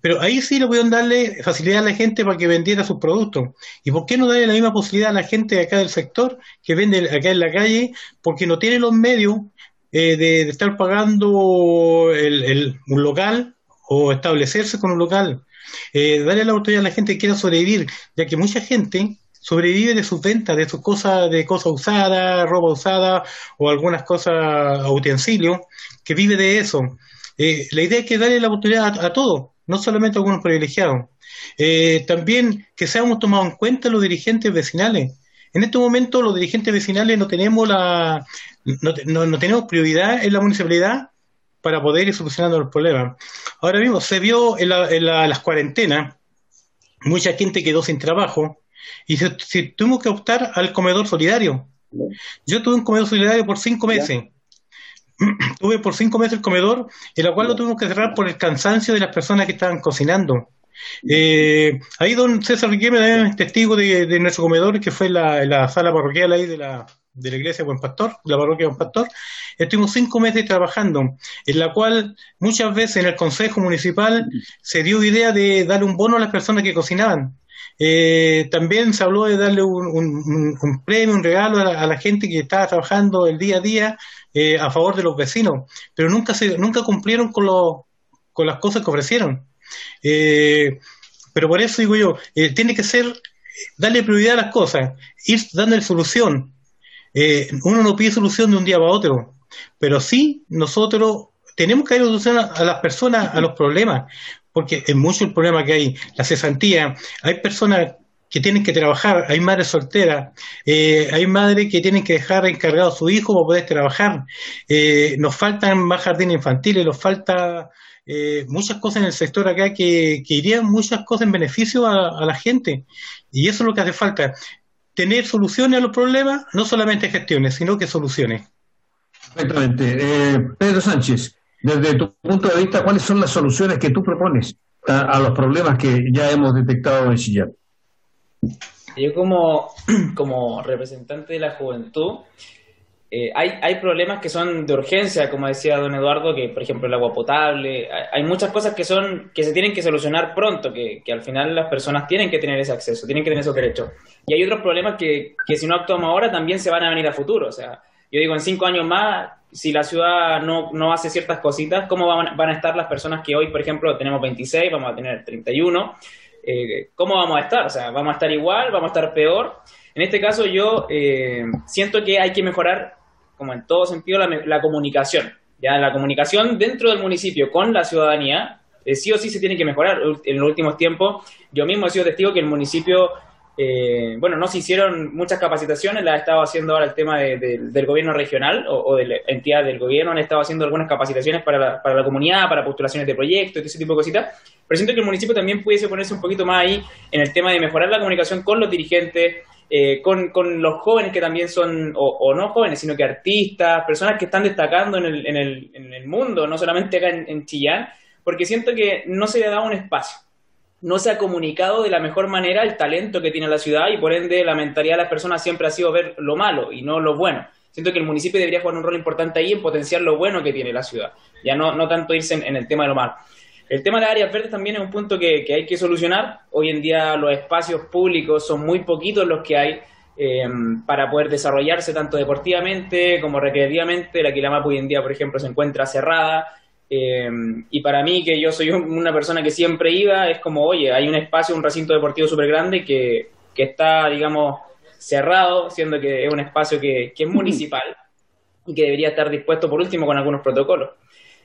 C: Pero ahí sí le pudieron darle facilidad a la gente para que vendiera sus productos. ¿Y por qué no darle la misma posibilidad a la gente acá del sector que vende acá en la calle? Porque no tiene los medios eh, de, estar pagando el, un local o establecerse con un local. Eh, darle la oportunidad a la gente que quiera sobrevivir, ya que mucha gente sobrevive de sus ventas, de sus cosas, de cosas usadas, ropa usada o algunas cosas, utensilios, que vive de eso. Eh, la idea es que darle la oportunidad a, todos, no solamente a algunos privilegiados. Eh, también que seamos tomados en cuenta los dirigentes vecinales. En este momento los dirigentes vecinales no tenemos la no, no, tenemos prioridad en la municipalidad para poder ir solucionando los problemas. Ahora mismo se vio en, en las cuarentenas, mucha gente quedó sin trabajo, y tuvimos que optar al comedor solidario. Yo tuve un comedor solidario por cinco meses. tuve por cinco meses el comedor, en el cual lo tuvimos que cerrar por el cansancio de las personas que estaban cocinando. Eh, ahí don César Riquelme es testigo de, nuestro comedor, que fue la, la sala parroquial ahí de la, de la iglesia Buen Pastor, la parroquia Buen Pastor, estuvimos cinco meses trabajando, en la cual muchas veces en el Consejo Municipal se dio idea de darle un bono a las personas que cocinaban. Eh, también se habló de darle un, premio, un regalo a la, gente que estaba trabajando el día a día eh, a favor de los vecinos, pero nunca se, nunca cumplieron con, lo, con las cosas que ofrecieron. Eh, pero por eso digo yo, tiene que ser darle prioridad a las cosas, ir dándole solución. Uno no pide solución de un día para otro, pero sí nosotros tenemos que dar solución a las personas, a los problemas porque es mucho el problema que hay, la cesantía, hay personas que tienen que trabajar, hay madres solteras, eh, hay madres que tienen que dejar encargado a su hijo para poder trabajar, eh, nos faltan más jardines infantiles, nos falta eh, muchas cosas en el sector acá que, irían muchas cosas en beneficio a, la gente, y eso es lo que hace falta, tener soluciones a los problemas, no solamente gestiones, sino que soluciones.
A: Exactamente. Pedro Sánchez, desde tu punto de vista, ¿cuáles son las soluciones que tú propones a, los problemas que ya hemos detectado en Chillán?
E: Yo como, como representante de la juventud, eh, hay, hay problemas que son de urgencia, como decía don Eduardo, que por ejemplo el agua potable, hay, muchas cosas que son que se tienen que solucionar pronto, que, al final las personas tienen que tener ese acceso, tienen que tener esos derechos. Y hay otros problemas que, que si no actuamos ahora también se van a venir a futuro. O sea, yo digo, en cinco años más si la ciudad no, no hace ciertas cositas, ¿cómo van, van, a estar las personas que hoy, por ejemplo, tenemos 26, vamos a tener 31? Eh, ¿Cómo vamos a estar? O sea, ¿vamos a estar igual? ¿Vamos a estar peor? En este caso yo eh, siento que hay que mejorar, como en todo sentido, la, comunicación. Ya la comunicación dentro del municipio con la ciudadanía, eh, sí o sí se tiene que mejorar. En los últimos tiempos, yo mismo he sido testigo que el municipio eh, bueno, no se hicieron muchas capacitaciones, las ha estado haciendo ahora el tema del gobierno regional o, de la entidad del gobierno, han estado haciendo algunas capacitaciones para la, para la comunidad, para postulaciones de proyectos, ese tipo de cositas, pero siento que el municipio también pudiese ponerse un poquito más ahí en el tema de mejorar la comunicación con los dirigentes, eh, con, los jóvenes que también son, o, no jóvenes, sino que artistas, personas que están destacando en el, en el, en el mundo, no solamente acá en, en Chillán, porque siento que no se le dado un espacio no se ha comunicado de la mejor manera el talento que tiene la ciudad y por ende la mentalidad de las personas siempre ha sido ver lo malo y no lo bueno. Siento que el municipio debería jugar un rol importante ahí en potenciar lo bueno que tiene la ciudad, ya no, no tanto irse en, el tema de lo malo. El tema de las áreas verdes también es un punto que, hay que solucionar. Hoy en día los espacios públicos son muy poquitos los que hay eh, para poder desarrollarse tanto deportivamente como recreativamente. La Quilamapu hoy en día, por ejemplo, se encuentra cerrada eh, y para mí, que yo soy una persona que siempre iba, es como, oye, hay un espacio, un recinto deportivo súper grande que, que, está, digamos, cerrado, siendo que es un espacio que, que es municipal y que debería estar dispuesto, por último, con algunos protocolos.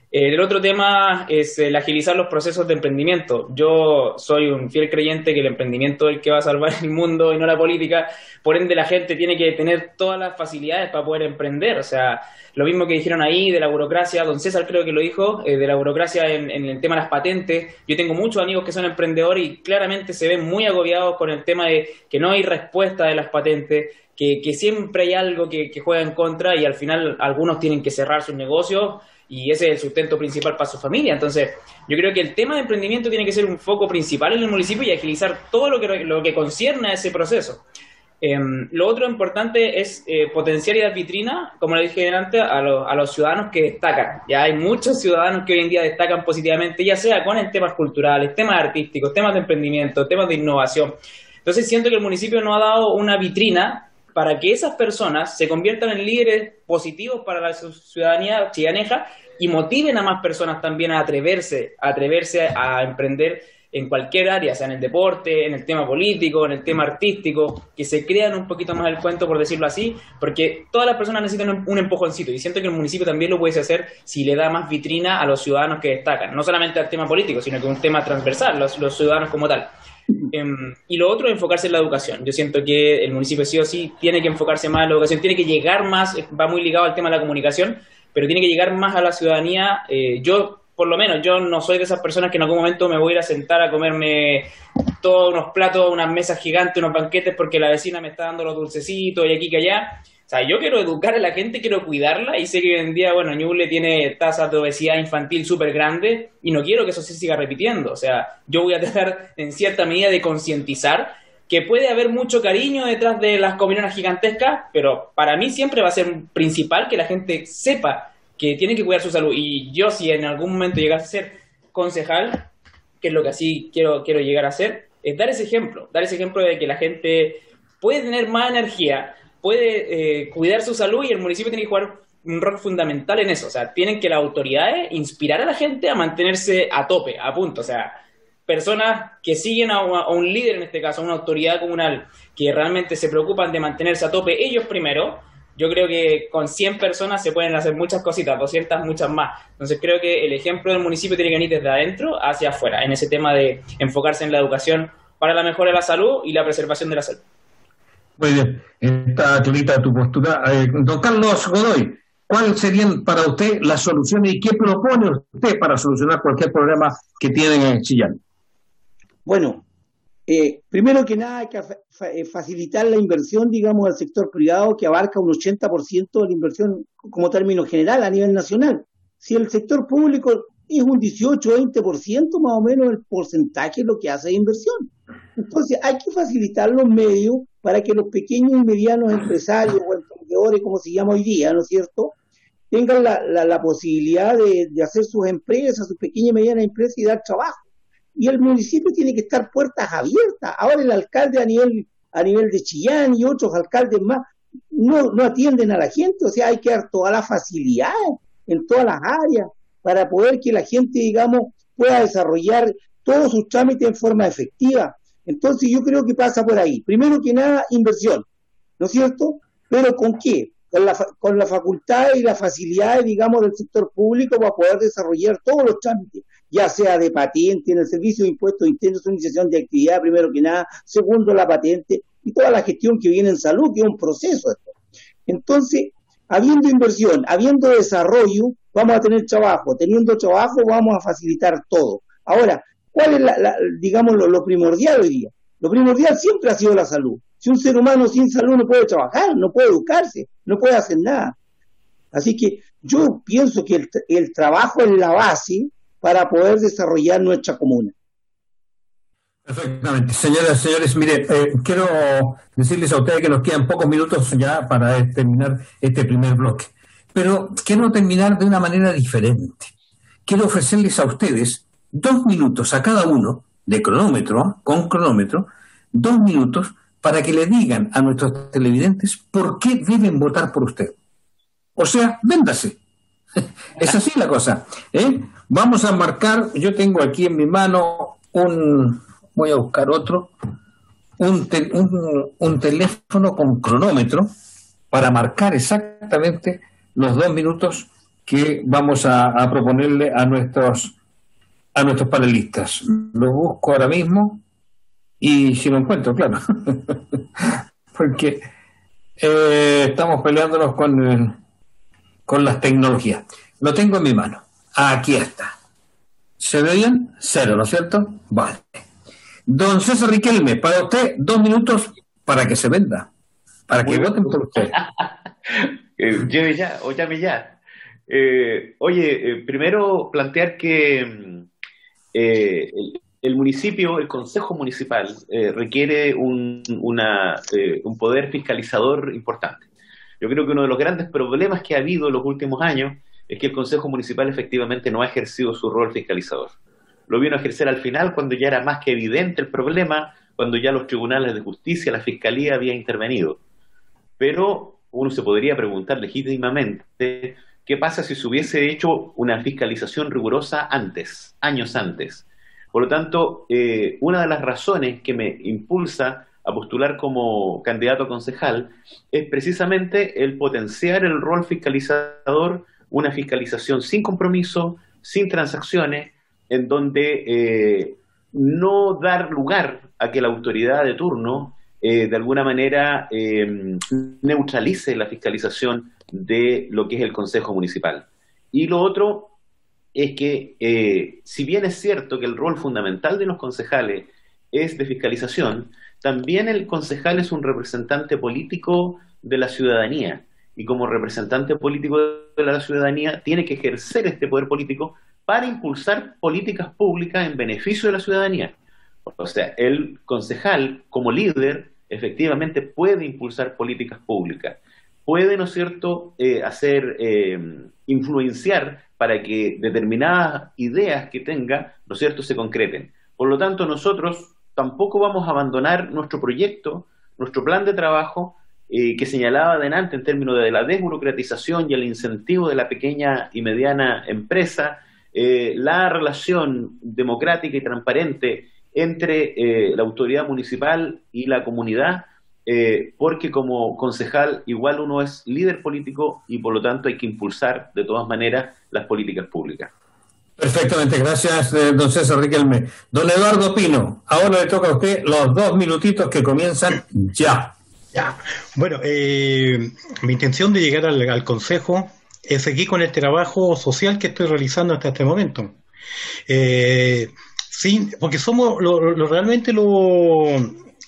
E: Eh, el otro tema es el agilizar los procesos de emprendimiento. Yo soy un fiel creyente que el emprendimiento es el que va a salvar el mundo y no la política. Por ende, la gente tiene que tener todas las facilidades para poder emprender. O sea, lo mismo que dijeron ahí de la burocracia, don César creo que lo dijo, eh, de la burocracia en, el tema de las patentes. Yo tengo muchos amigos que son emprendedores y claramente se ven muy agobiados con el tema de que no hay respuesta de las patentes, que, siempre hay algo que juega en contra y al final algunos tienen que cerrar sus negocios y ese es el sustento principal para su familia. Entonces, yo creo que el tema de emprendimiento tiene que ser un foco principal en el municipio y agilizar todo lo que, lo que concierne a ese proceso. Em, lo otro importante es eh, potenciar y dar vitrina, como le dije antes, a, a, los ciudadanos que destacan. Ya hay muchos ciudadanos que hoy en día destacan positivamente, ya sea con el temas culturales, temas artísticos, temas de emprendimiento, temas de innovación. Entonces siento que el municipio no ha dado una vitrina para que esas personas se conviertan en líderes positivos para la ciudadanía chillaneja y motiven a más personas también a atreverse, a atreverse a emprender en cualquier área, sea en el deporte, en el tema político, en el tema artístico, que se crean un poquito más el cuento, por decirlo así, porque todas las personas necesitan un, empujoncito y siento que el municipio también lo puede hacer si le da más vitrina a los ciudadanos que destacan, no solamente al tema político, sino que un tema transversal, los ciudadanos como tal. Em, y lo otro enfocarse en la educación. Yo siento que el municipio sí o sí tiene que enfocarse más en la educación, tiene que llegar más, va muy ligado al tema de la comunicación, pero tiene que llegar más a la ciudadanía. Eh, yo, por lo menos, yo no soy de esas personas que en algún momento me voy a ir a sentar a comerme todos unos platos, unas mesas gigantes, unos banquetes porque la vecina me está dando los dulcecitos y aquí que allá. O sea, yo quiero educar a la gente, quiero cuidarla y sé que hoy en día, bueno, Ñuble tiene tasas de obesidad infantil súper grandes y no quiero que eso se siga repitiendo. O sea, yo voy a tratar en cierta medida de concientizar que puede haber mucho cariño detrás de las comuniones gigantescas, pero para mí siempre va a ser principal que la gente sepa que tiene que cuidar su salud. Y yo si en algún momento llegase a ser concejal, que es lo que así quiero, quiero llegar a ser, es dar ese ejemplo, dar ese ejemplo de que la gente puede tener más energía, puede eh, cuidar su salud y el municipio tiene que jugar un rol fundamental en eso. O sea, tienen que las autoridades inspirar a la gente a mantenerse a tope, a punto. O sea, personas que siguen a, un líder, en este caso, a una autoridad comunal, que realmente se preocupan de mantenerse a tope ellos primero. Yo creo que con 100 personas se pueden hacer muchas cositas, 200 muchas más. Entonces creo que el ejemplo del municipio tiene que venir desde adentro hacia afuera, en ese tema de enfocarse en la educación para la mejora de la salud y la preservación de la salud.
A: Muy bien, está clarita tu postura. Eh, don Carlos Godoy, ¿cuáles serían para usted las soluciones y qué propone usted para solucionar cualquier problema que tienen en Chillán?
D: Bueno, eh, primero que nada hay que eh, facilitar la inversión, digamos, al sector privado que abarca un 80% de la inversión como término general a nivel nacional. Si el sector público es un 18-20% más o menos el porcentaje de lo que hace de inversión. Entonces hay que facilitar los medios para que los pequeños y medianos empresarios o emprendedores, como se llama hoy día, ¿no es cierto?, tengan la, la, posibilidad de, de, hacer sus empresas, sus pequeñas y medianas empresas y dar trabajo. Y el municipio tiene que estar puertas abiertas. Ahora el alcalde a nivel, a nivel de Chillán y otros alcaldes más no, no atienden a la gente, o sea, hay que dar todas las facilidades en todas las áreas para poder que la gente, digamos, pueda desarrollar todos sus trámites en forma efectiva. Entonces yo creo que pasa por ahí. Primero que nada, inversión, ¿no es cierto? Pero ¿con qué? Con la, con la facultad y la facilidad, digamos, del sector público para poder desarrollar todos los trámites. ya sea de patente, en el servicio de impuestos internos, iniciación de actividad, primero que nada, segundo la patente y toda la gestión que viene en salud, que es un proceso. Entonces, habiendo inversión, habiendo desarrollo, vamos a tener trabajo. Teniendo trabajo, vamos a facilitar todo. Ahora, ¿cuál es, la, digamos, lo, primordial hoy día? Lo primordial siempre ha sido la salud. Si un ser humano sin salud no puede trabajar, no puede educarse, no puede hacer nada. Así que yo pienso que el trabajo es la base para poder desarrollar nuestra comuna.
A: Perfectamente. Señoras y señores, mire, eh, quiero decirles a ustedes que nos quedan pocos minutos ya para terminar este primer bloque. Pero quiero terminar de una manera diferente. Quiero ofrecerles a ustedes dos minutos a cada uno de cronómetro, con cronómetro, dos minutos para que le digan a nuestros televidentes por qué deben votar por usted. O sea, véndase. es así la cosa. ¿eh? Vamos a marcar, yo tengo aquí en mi mano un, voy a buscar otro, un, un, teléfono con cronómetro para marcar exactamente los dos minutos que vamos a, proponerle a nuestros a nuestros panelistas. Lo busco ahora mismo y si lo encuentro, claro, porque eh, estamos peleándonos con, con las tecnologías. Lo tengo en mi mano. Aquí está. ¿Se ve bien? Cero, ¿no es cierto? Vale. Don César Riquelme, para usted, dos minutos para que se venda, para que voten por usted.
B: eh, ya, o llame ya. Eh, oye, eh, primero plantear que mm, eh, el, municipio, el Consejo Municipal, requiere un, un poder fiscalizador importante. Yo creo que uno de los grandes problemas que ha habido en los últimos años es que el Consejo Municipal efectivamente no ha ejercido su rol fiscalizador lo vino a ejercer al final cuando ya era más que evidente el problema, cuando ya los tribunales de justicia, la fiscalía había intervenido. Pero uno se podría preguntar legítimamente qué pasa si se hubiese hecho una fiscalización rigurosa antes, años antes. Por lo tanto, eh, una de las razones que me impulsa a postular como candidato a concejal es precisamente el potenciar el rol fiscalizador, una fiscalización sin compromiso, sin transacciones, en donde eh, no dar lugar a que la autoridad de turno eh, de alguna manera em, neutralice la fiscalización de lo que es el Consejo Municipal. Y lo otro es que, eh, si bien es cierto que el rol fundamental de los concejales es de fiscalización, también el concejal es un representante político de la ciudadanía y como representante político de la ciudadanía tiene que ejercer este poder político para impulsar políticas públicas en beneficio de la ciudadanía. O sea, el concejal como líder efectivamente puede impulsar políticas públicas, puede, ¿no es cierto?, eh, hacer, eh, influenciar para que determinadas ideas que tenga, ¿no es cierto?, se concreten. Por lo tanto, nosotros tampoco vamos a abandonar nuestro proyecto, nuestro plan de trabajo, eh, que señalaba adelante en términos de la desburocratización y el incentivo de la pequeña y mediana empresa, eh, la relación democrática y transparente entre eh, la autoridad municipal y la comunidad, eh, porque como concejal igual uno es líder político y por lo tanto hay que impulsar de todas maneras las políticas públicas.
A: Perfectamente, gracias, don César Riquelme. Don Eduardo Pino, ahora le toca a usted los dos minutitos que comienzan ya.
C: Ya. Bueno, mi intención de llegar al, al Consejo es seguir con el trabajo social que estoy realizando hasta este momento. Eh, sí, porque somos realmente lo,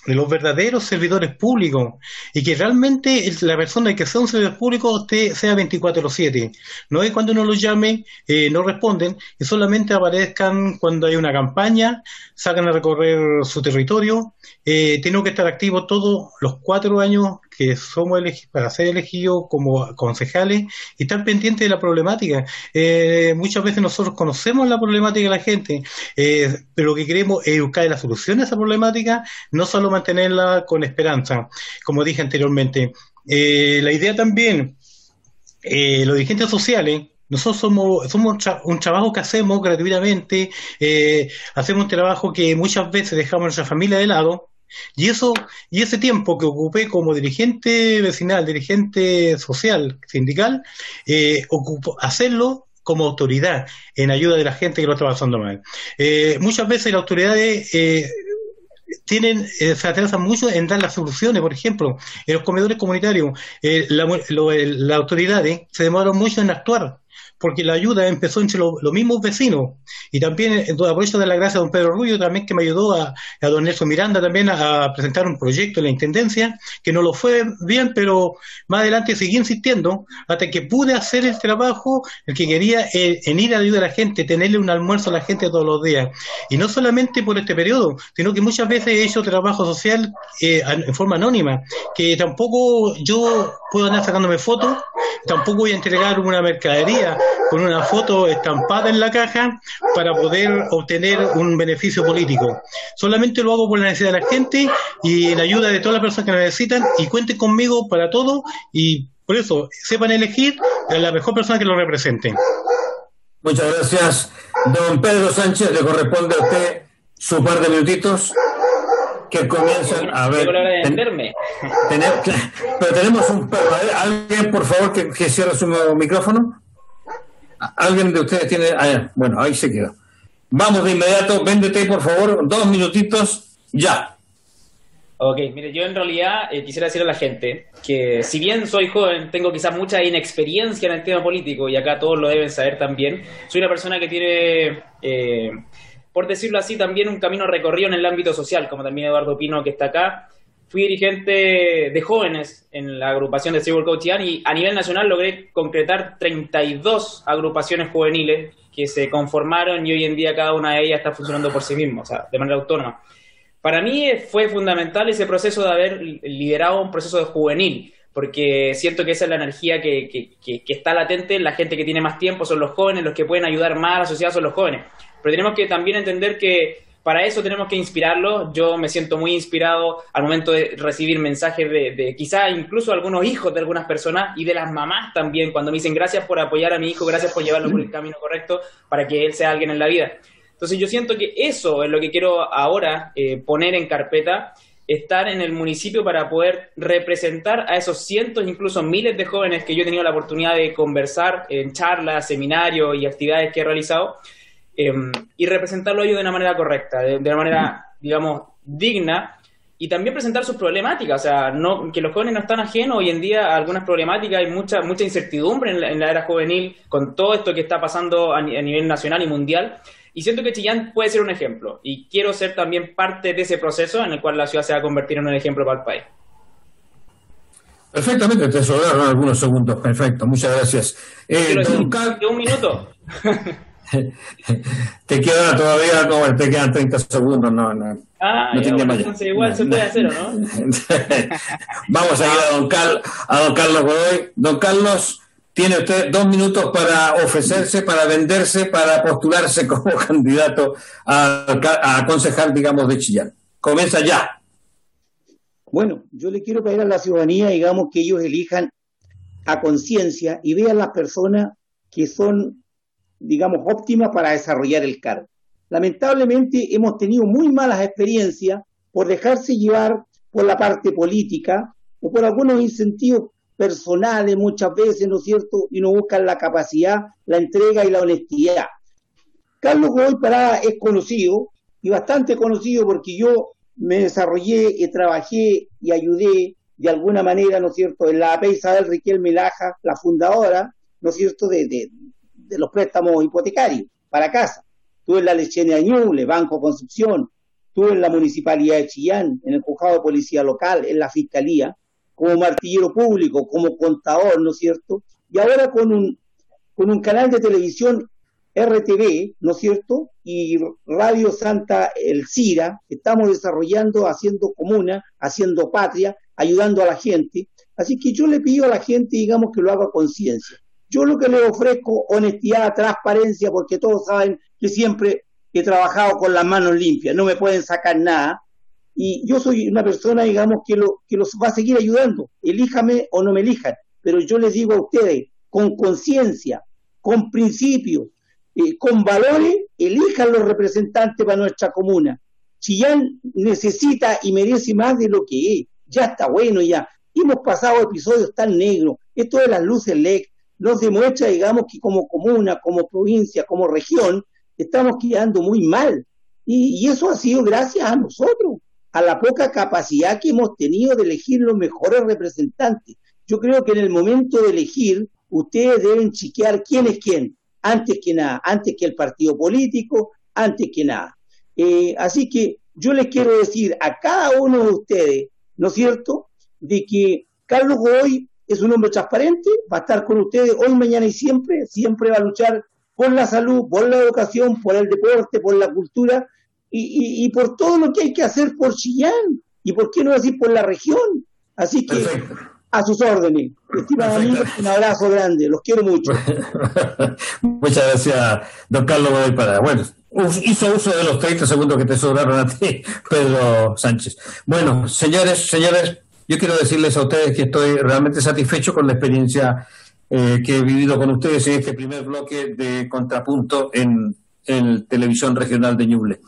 C: los verdaderos servidores públicos y que realmente la persona que sea un servidor público sea 24/7. No es cuando uno los llame, eh, no responden y solamente aparezcan cuando hay una campaña, sacan a recorrer su territorio. Eh, tengo que estar activo todos los cuatro años que somos para ser elegidos como concejales y estar pendientes de la problemática. Eh, muchas veces nosotros conocemos la problemática de la gente, eh, pero lo que queremos es buscar la solución a esa problemática, no solo mantenerla con esperanza, como dije anteriormente. Eh, la idea también, los dirigentes sociales, nosotros somos, somos un trabajo que hacemos gratuitamente, hacemos un trabajo que muchas veces dejamos a nuestra familia de lado, y eso, y ese tiempo que ocupé como dirigente vecinal, dirigente social, sindical, eh, hacerlo como autoridad en ayuda de la gente que lo está pasando mal. Eh, muchas veces las autoridades eh, tienen, eh, se atrasan mucho en dar las soluciones, por ejemplo, en los comedores comunitarios, las autoridades se demoran mucho en actuar porque la ayuda empezó entre los mismos vecinos. Y también eh, aprovecho de la gracia de don Pedro Rubio también que me ayudó a, a don Nelson Miranda también a, presentar un proyecto en la Intendencia, que no lo fue bien, pero más adelante seguí insistiendo hasta que pude hacer el trabajo, el que quería eh, en ir a ayudar a la gente, tenerle un almuerzo a la gente todos los días. Y no solamente por este periodo, sino que muchas veces he hecho trabajo social eh, en forma anónima, que tampoco yo puedo andar sacándome fotos, tampoco voy a entregar una mercadería con una foto estampada en la caja para poder obtener un beneficio político. Solamente lo hago por la necesidad de la gente y en ayuda de todas las personas que lo necesitan y cuenten conmigo para todo y por eso sepan elegir a la mejor persona que lo represente.
A: Muchas gracias. Don Pedro Sánchez, le corresponde a usted su par de minutitos que comienzan a ver. pero tenemos un perro. ¿Alguien, por favor, que, que cierre su micrófono? ¿Alguien de ustedes tiene...? Ah, bueno, ahí se quedó. Vamos de inmediato, véndete por favor, dos minutitos, ya.
E: Ok, mire, yo en realidad eh, quisiera decir a la gente que si bien soy joven, tengo quizás mucha inexperiencia en el tema político y acá todos lo deben saber también, soy una persona que tiene, eh, por decirlo así, también un camino recorrido en el ámbito social, como también Eduardo Pino que está acá, fui dirigente de jóvenes en la agrupación de Civil Coach y a nivel nacional logré concretar 32 agrupaciones juveniles que se conformaron y hoy en día cada una de ellas está funcionando por sí misma, o sea, de manera autónoma. Para mí fue fundamental ese proceso de haber liderado un proceso de juvenil, porque siento que esa es la energía que, que, que, que está latente, la gente que tiene más tiempo son los jóvenes, los que pueden ayudar más a la sociedad son los jóvenes. Pero tenemos que también entender que para eso tenemos que inspirarlo. Yo me siento muy inspirado al momento de recibir mensajes de, quizá incluso algunos hijos de algunas personas y de las mamás también, cuando me dicen gracias por apoyar a mi hijo, gracias por llevarlo por el camino correcto para que él sea alguien en la vida. Entonces yo siento que eso es lo que quiero ahora eh, poner en carpeta, estar en el municipio para poder representar a esos cientos, incluso miles de jóvenes que yo he tenido la oportunidad de conversar en charlas, seminarios y actividades que he realizado Em, y representarlo ellos de una manera correcta, de, una manera, digamos, digna, y también presentar sus problemáticas, o sea, no, que los jóvenes no están ajenos hoy en día a algunas problemáticas, hay mucha, mucha incertidumbre en la, era juvenil con todo esto que está pasando a, nivel nacional y mundial, y siento que Chillán puede ser un ejemplo, y quiero ser también parte de ese proceso en el cual la ciudad se va a convertir en un ejemplo para el país.
A: Perfectamente, te sobraron algunos segundos, perfecto, muchas gracias.
E: Eh, un minuto.
A: te quedan todavía, no, te quedan 30 segundos, no, no.
E: Ah, no entonces igual se puede hacer, ¿no?
A: Vamos a ir a don, a don Carlos Godoy. Don Carlos, tiene usted dos minutos para ofrecerse, para venderse, para postularse como candidato a, concejal, digamos, de Chillán. Comienza ya.
D: Bueno, yo le quiero pedir a la ciudadanía, digamos, que ellos elijan a conciencia y vean las personas que son digamos, óptima para desarrollar el cargo. Lamentablemente hemos tenido muy malas experiencias por dejarse llevar por la parte política o por algunos incentivos personales muchas veces, ¿no es cierto? Y no buscan la capacidad, la entrega y la honestidad. Carlos Godoy Parada es conocido y bastante conocido porque yo me desarrollé, y trabajé y ayudé de alguna manera, ¿no es cierto?, en la AP Isabel Riquelme Laja, la fundadora, ¿no es cierto?, de los préstamos hipotecarios para casa. Tú en la Lechene Añuble, Banco Concepción, tú en la Municipalidad de Chillán, en el Juzgado de Policía Local, en la Fiscalía, como martillero público, como contador, ¿no es cierto? Y ahora con un, con un canal de televisión RTV, ¿no es cierto? Y Radio Santa El Cira, estamos desarrollando, haciendo comuna, haciendo patria, ayudando a la gente. Así que yo le pido a la gente, digamos, que lo haga conciencia. Yo lo que le ofrezco, honestidad, transparencia, porque todos saben que siempre he trabajado con las manos limpias, no me pueden sacar nada. Y yo soy una persona, digamos, que, lo, que los va a seguir ayudando, elíjame o no me elijan. Pero yo les digo a ustedes, con conciencia, con principios, eh, con valores, elijan los representantes para nuestra comuna. Chillán necesita y merece más de lo que es. Ya está bueno ya. Hemos pasado episodios tan negros. Esto de las luces LED, nos demuestra, digamos, que como comuna, como provincia, como región, estamos quedando muy mal. Y, eso ha sido gracias a nosotros, a la poca capacidad que hemos tenido de elegir los mejores representantes. Yo creo que en el momento de elegir, ustedes deben chequear quién es quién, antes que nada, antes que el partido político, antes que nada. Eh, así que yo les quiero decir a cada uno de ustedes, ¿no es cierto?, de que Carlos Godoy es un hombre transparente, va a estar con ustedes hoy, mañana y siempre, siempre va a luchar por la salud, por la educación, por el deporte, por la cultura y, y, por todo lo que hay que hacer por Chillán y por qué no decir por la región. Así que a sus órdenes. Estimados amigos, un abrazo grande, los quiero mucho.
A: Muchas gracias, don Carlos Godoy para. Bueno, hizo uso de los 30 segundos que te sobraron a ti, Pedro Sánchez. Bueno, señores, señores, yo quiero decirles a ustedes que estoy realmente satisfecho con la experiencia eh, que he vivido con ustedes en este primer bloque de contrapunto en, en televisión regional de Ñuble.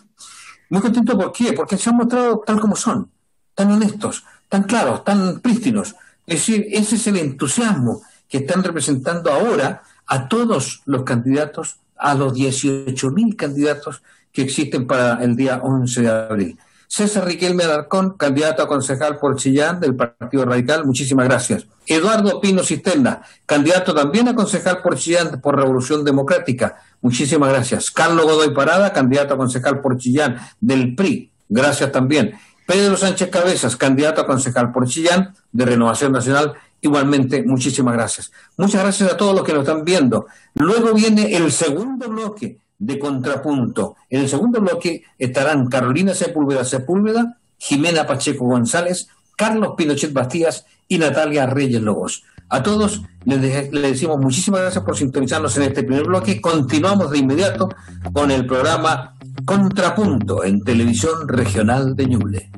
A: Muy contento, ¿por qué? Porque se han mostrado tal como son, tan honestos, tan claros, tan prístinos es decir, ese es el entusiasmo que están representando ahora a todos los candidatos, a los 18.000 candidatos que existen para el día 11 de abril. César Riquelme Alarcón, candidato a concejal por Chillán del Partido Radical, muchísimas gracias. Eduardo Pino Cisterna, candidato también a concejal por Chillán por Revolución Democrática, muchísimas gracias. Carlos Godoy Parada, candidato a concejal por Chillán del PRI, gracias también. Pedro Sánchez Cabezas, candidato a concejal por Chillán de Renovación Nacional, igualmente muchísimas gracias. Muchas gracias a todos los que nos están viendo. Luego viene el segundo bloque de contrapunto. En el segundo bloque estarán Carolina Sepúlveda Sepúlveda, Jimena Pacheco González, Carlos Pinochet Bastías y Natalia Reyes Lobos. A todos les, decimos muchísimas gracias por sintonizarnos en este primer bloque. Continuamos de inmediato con el programa Contrapunto en Televisión Regional de Ñuble.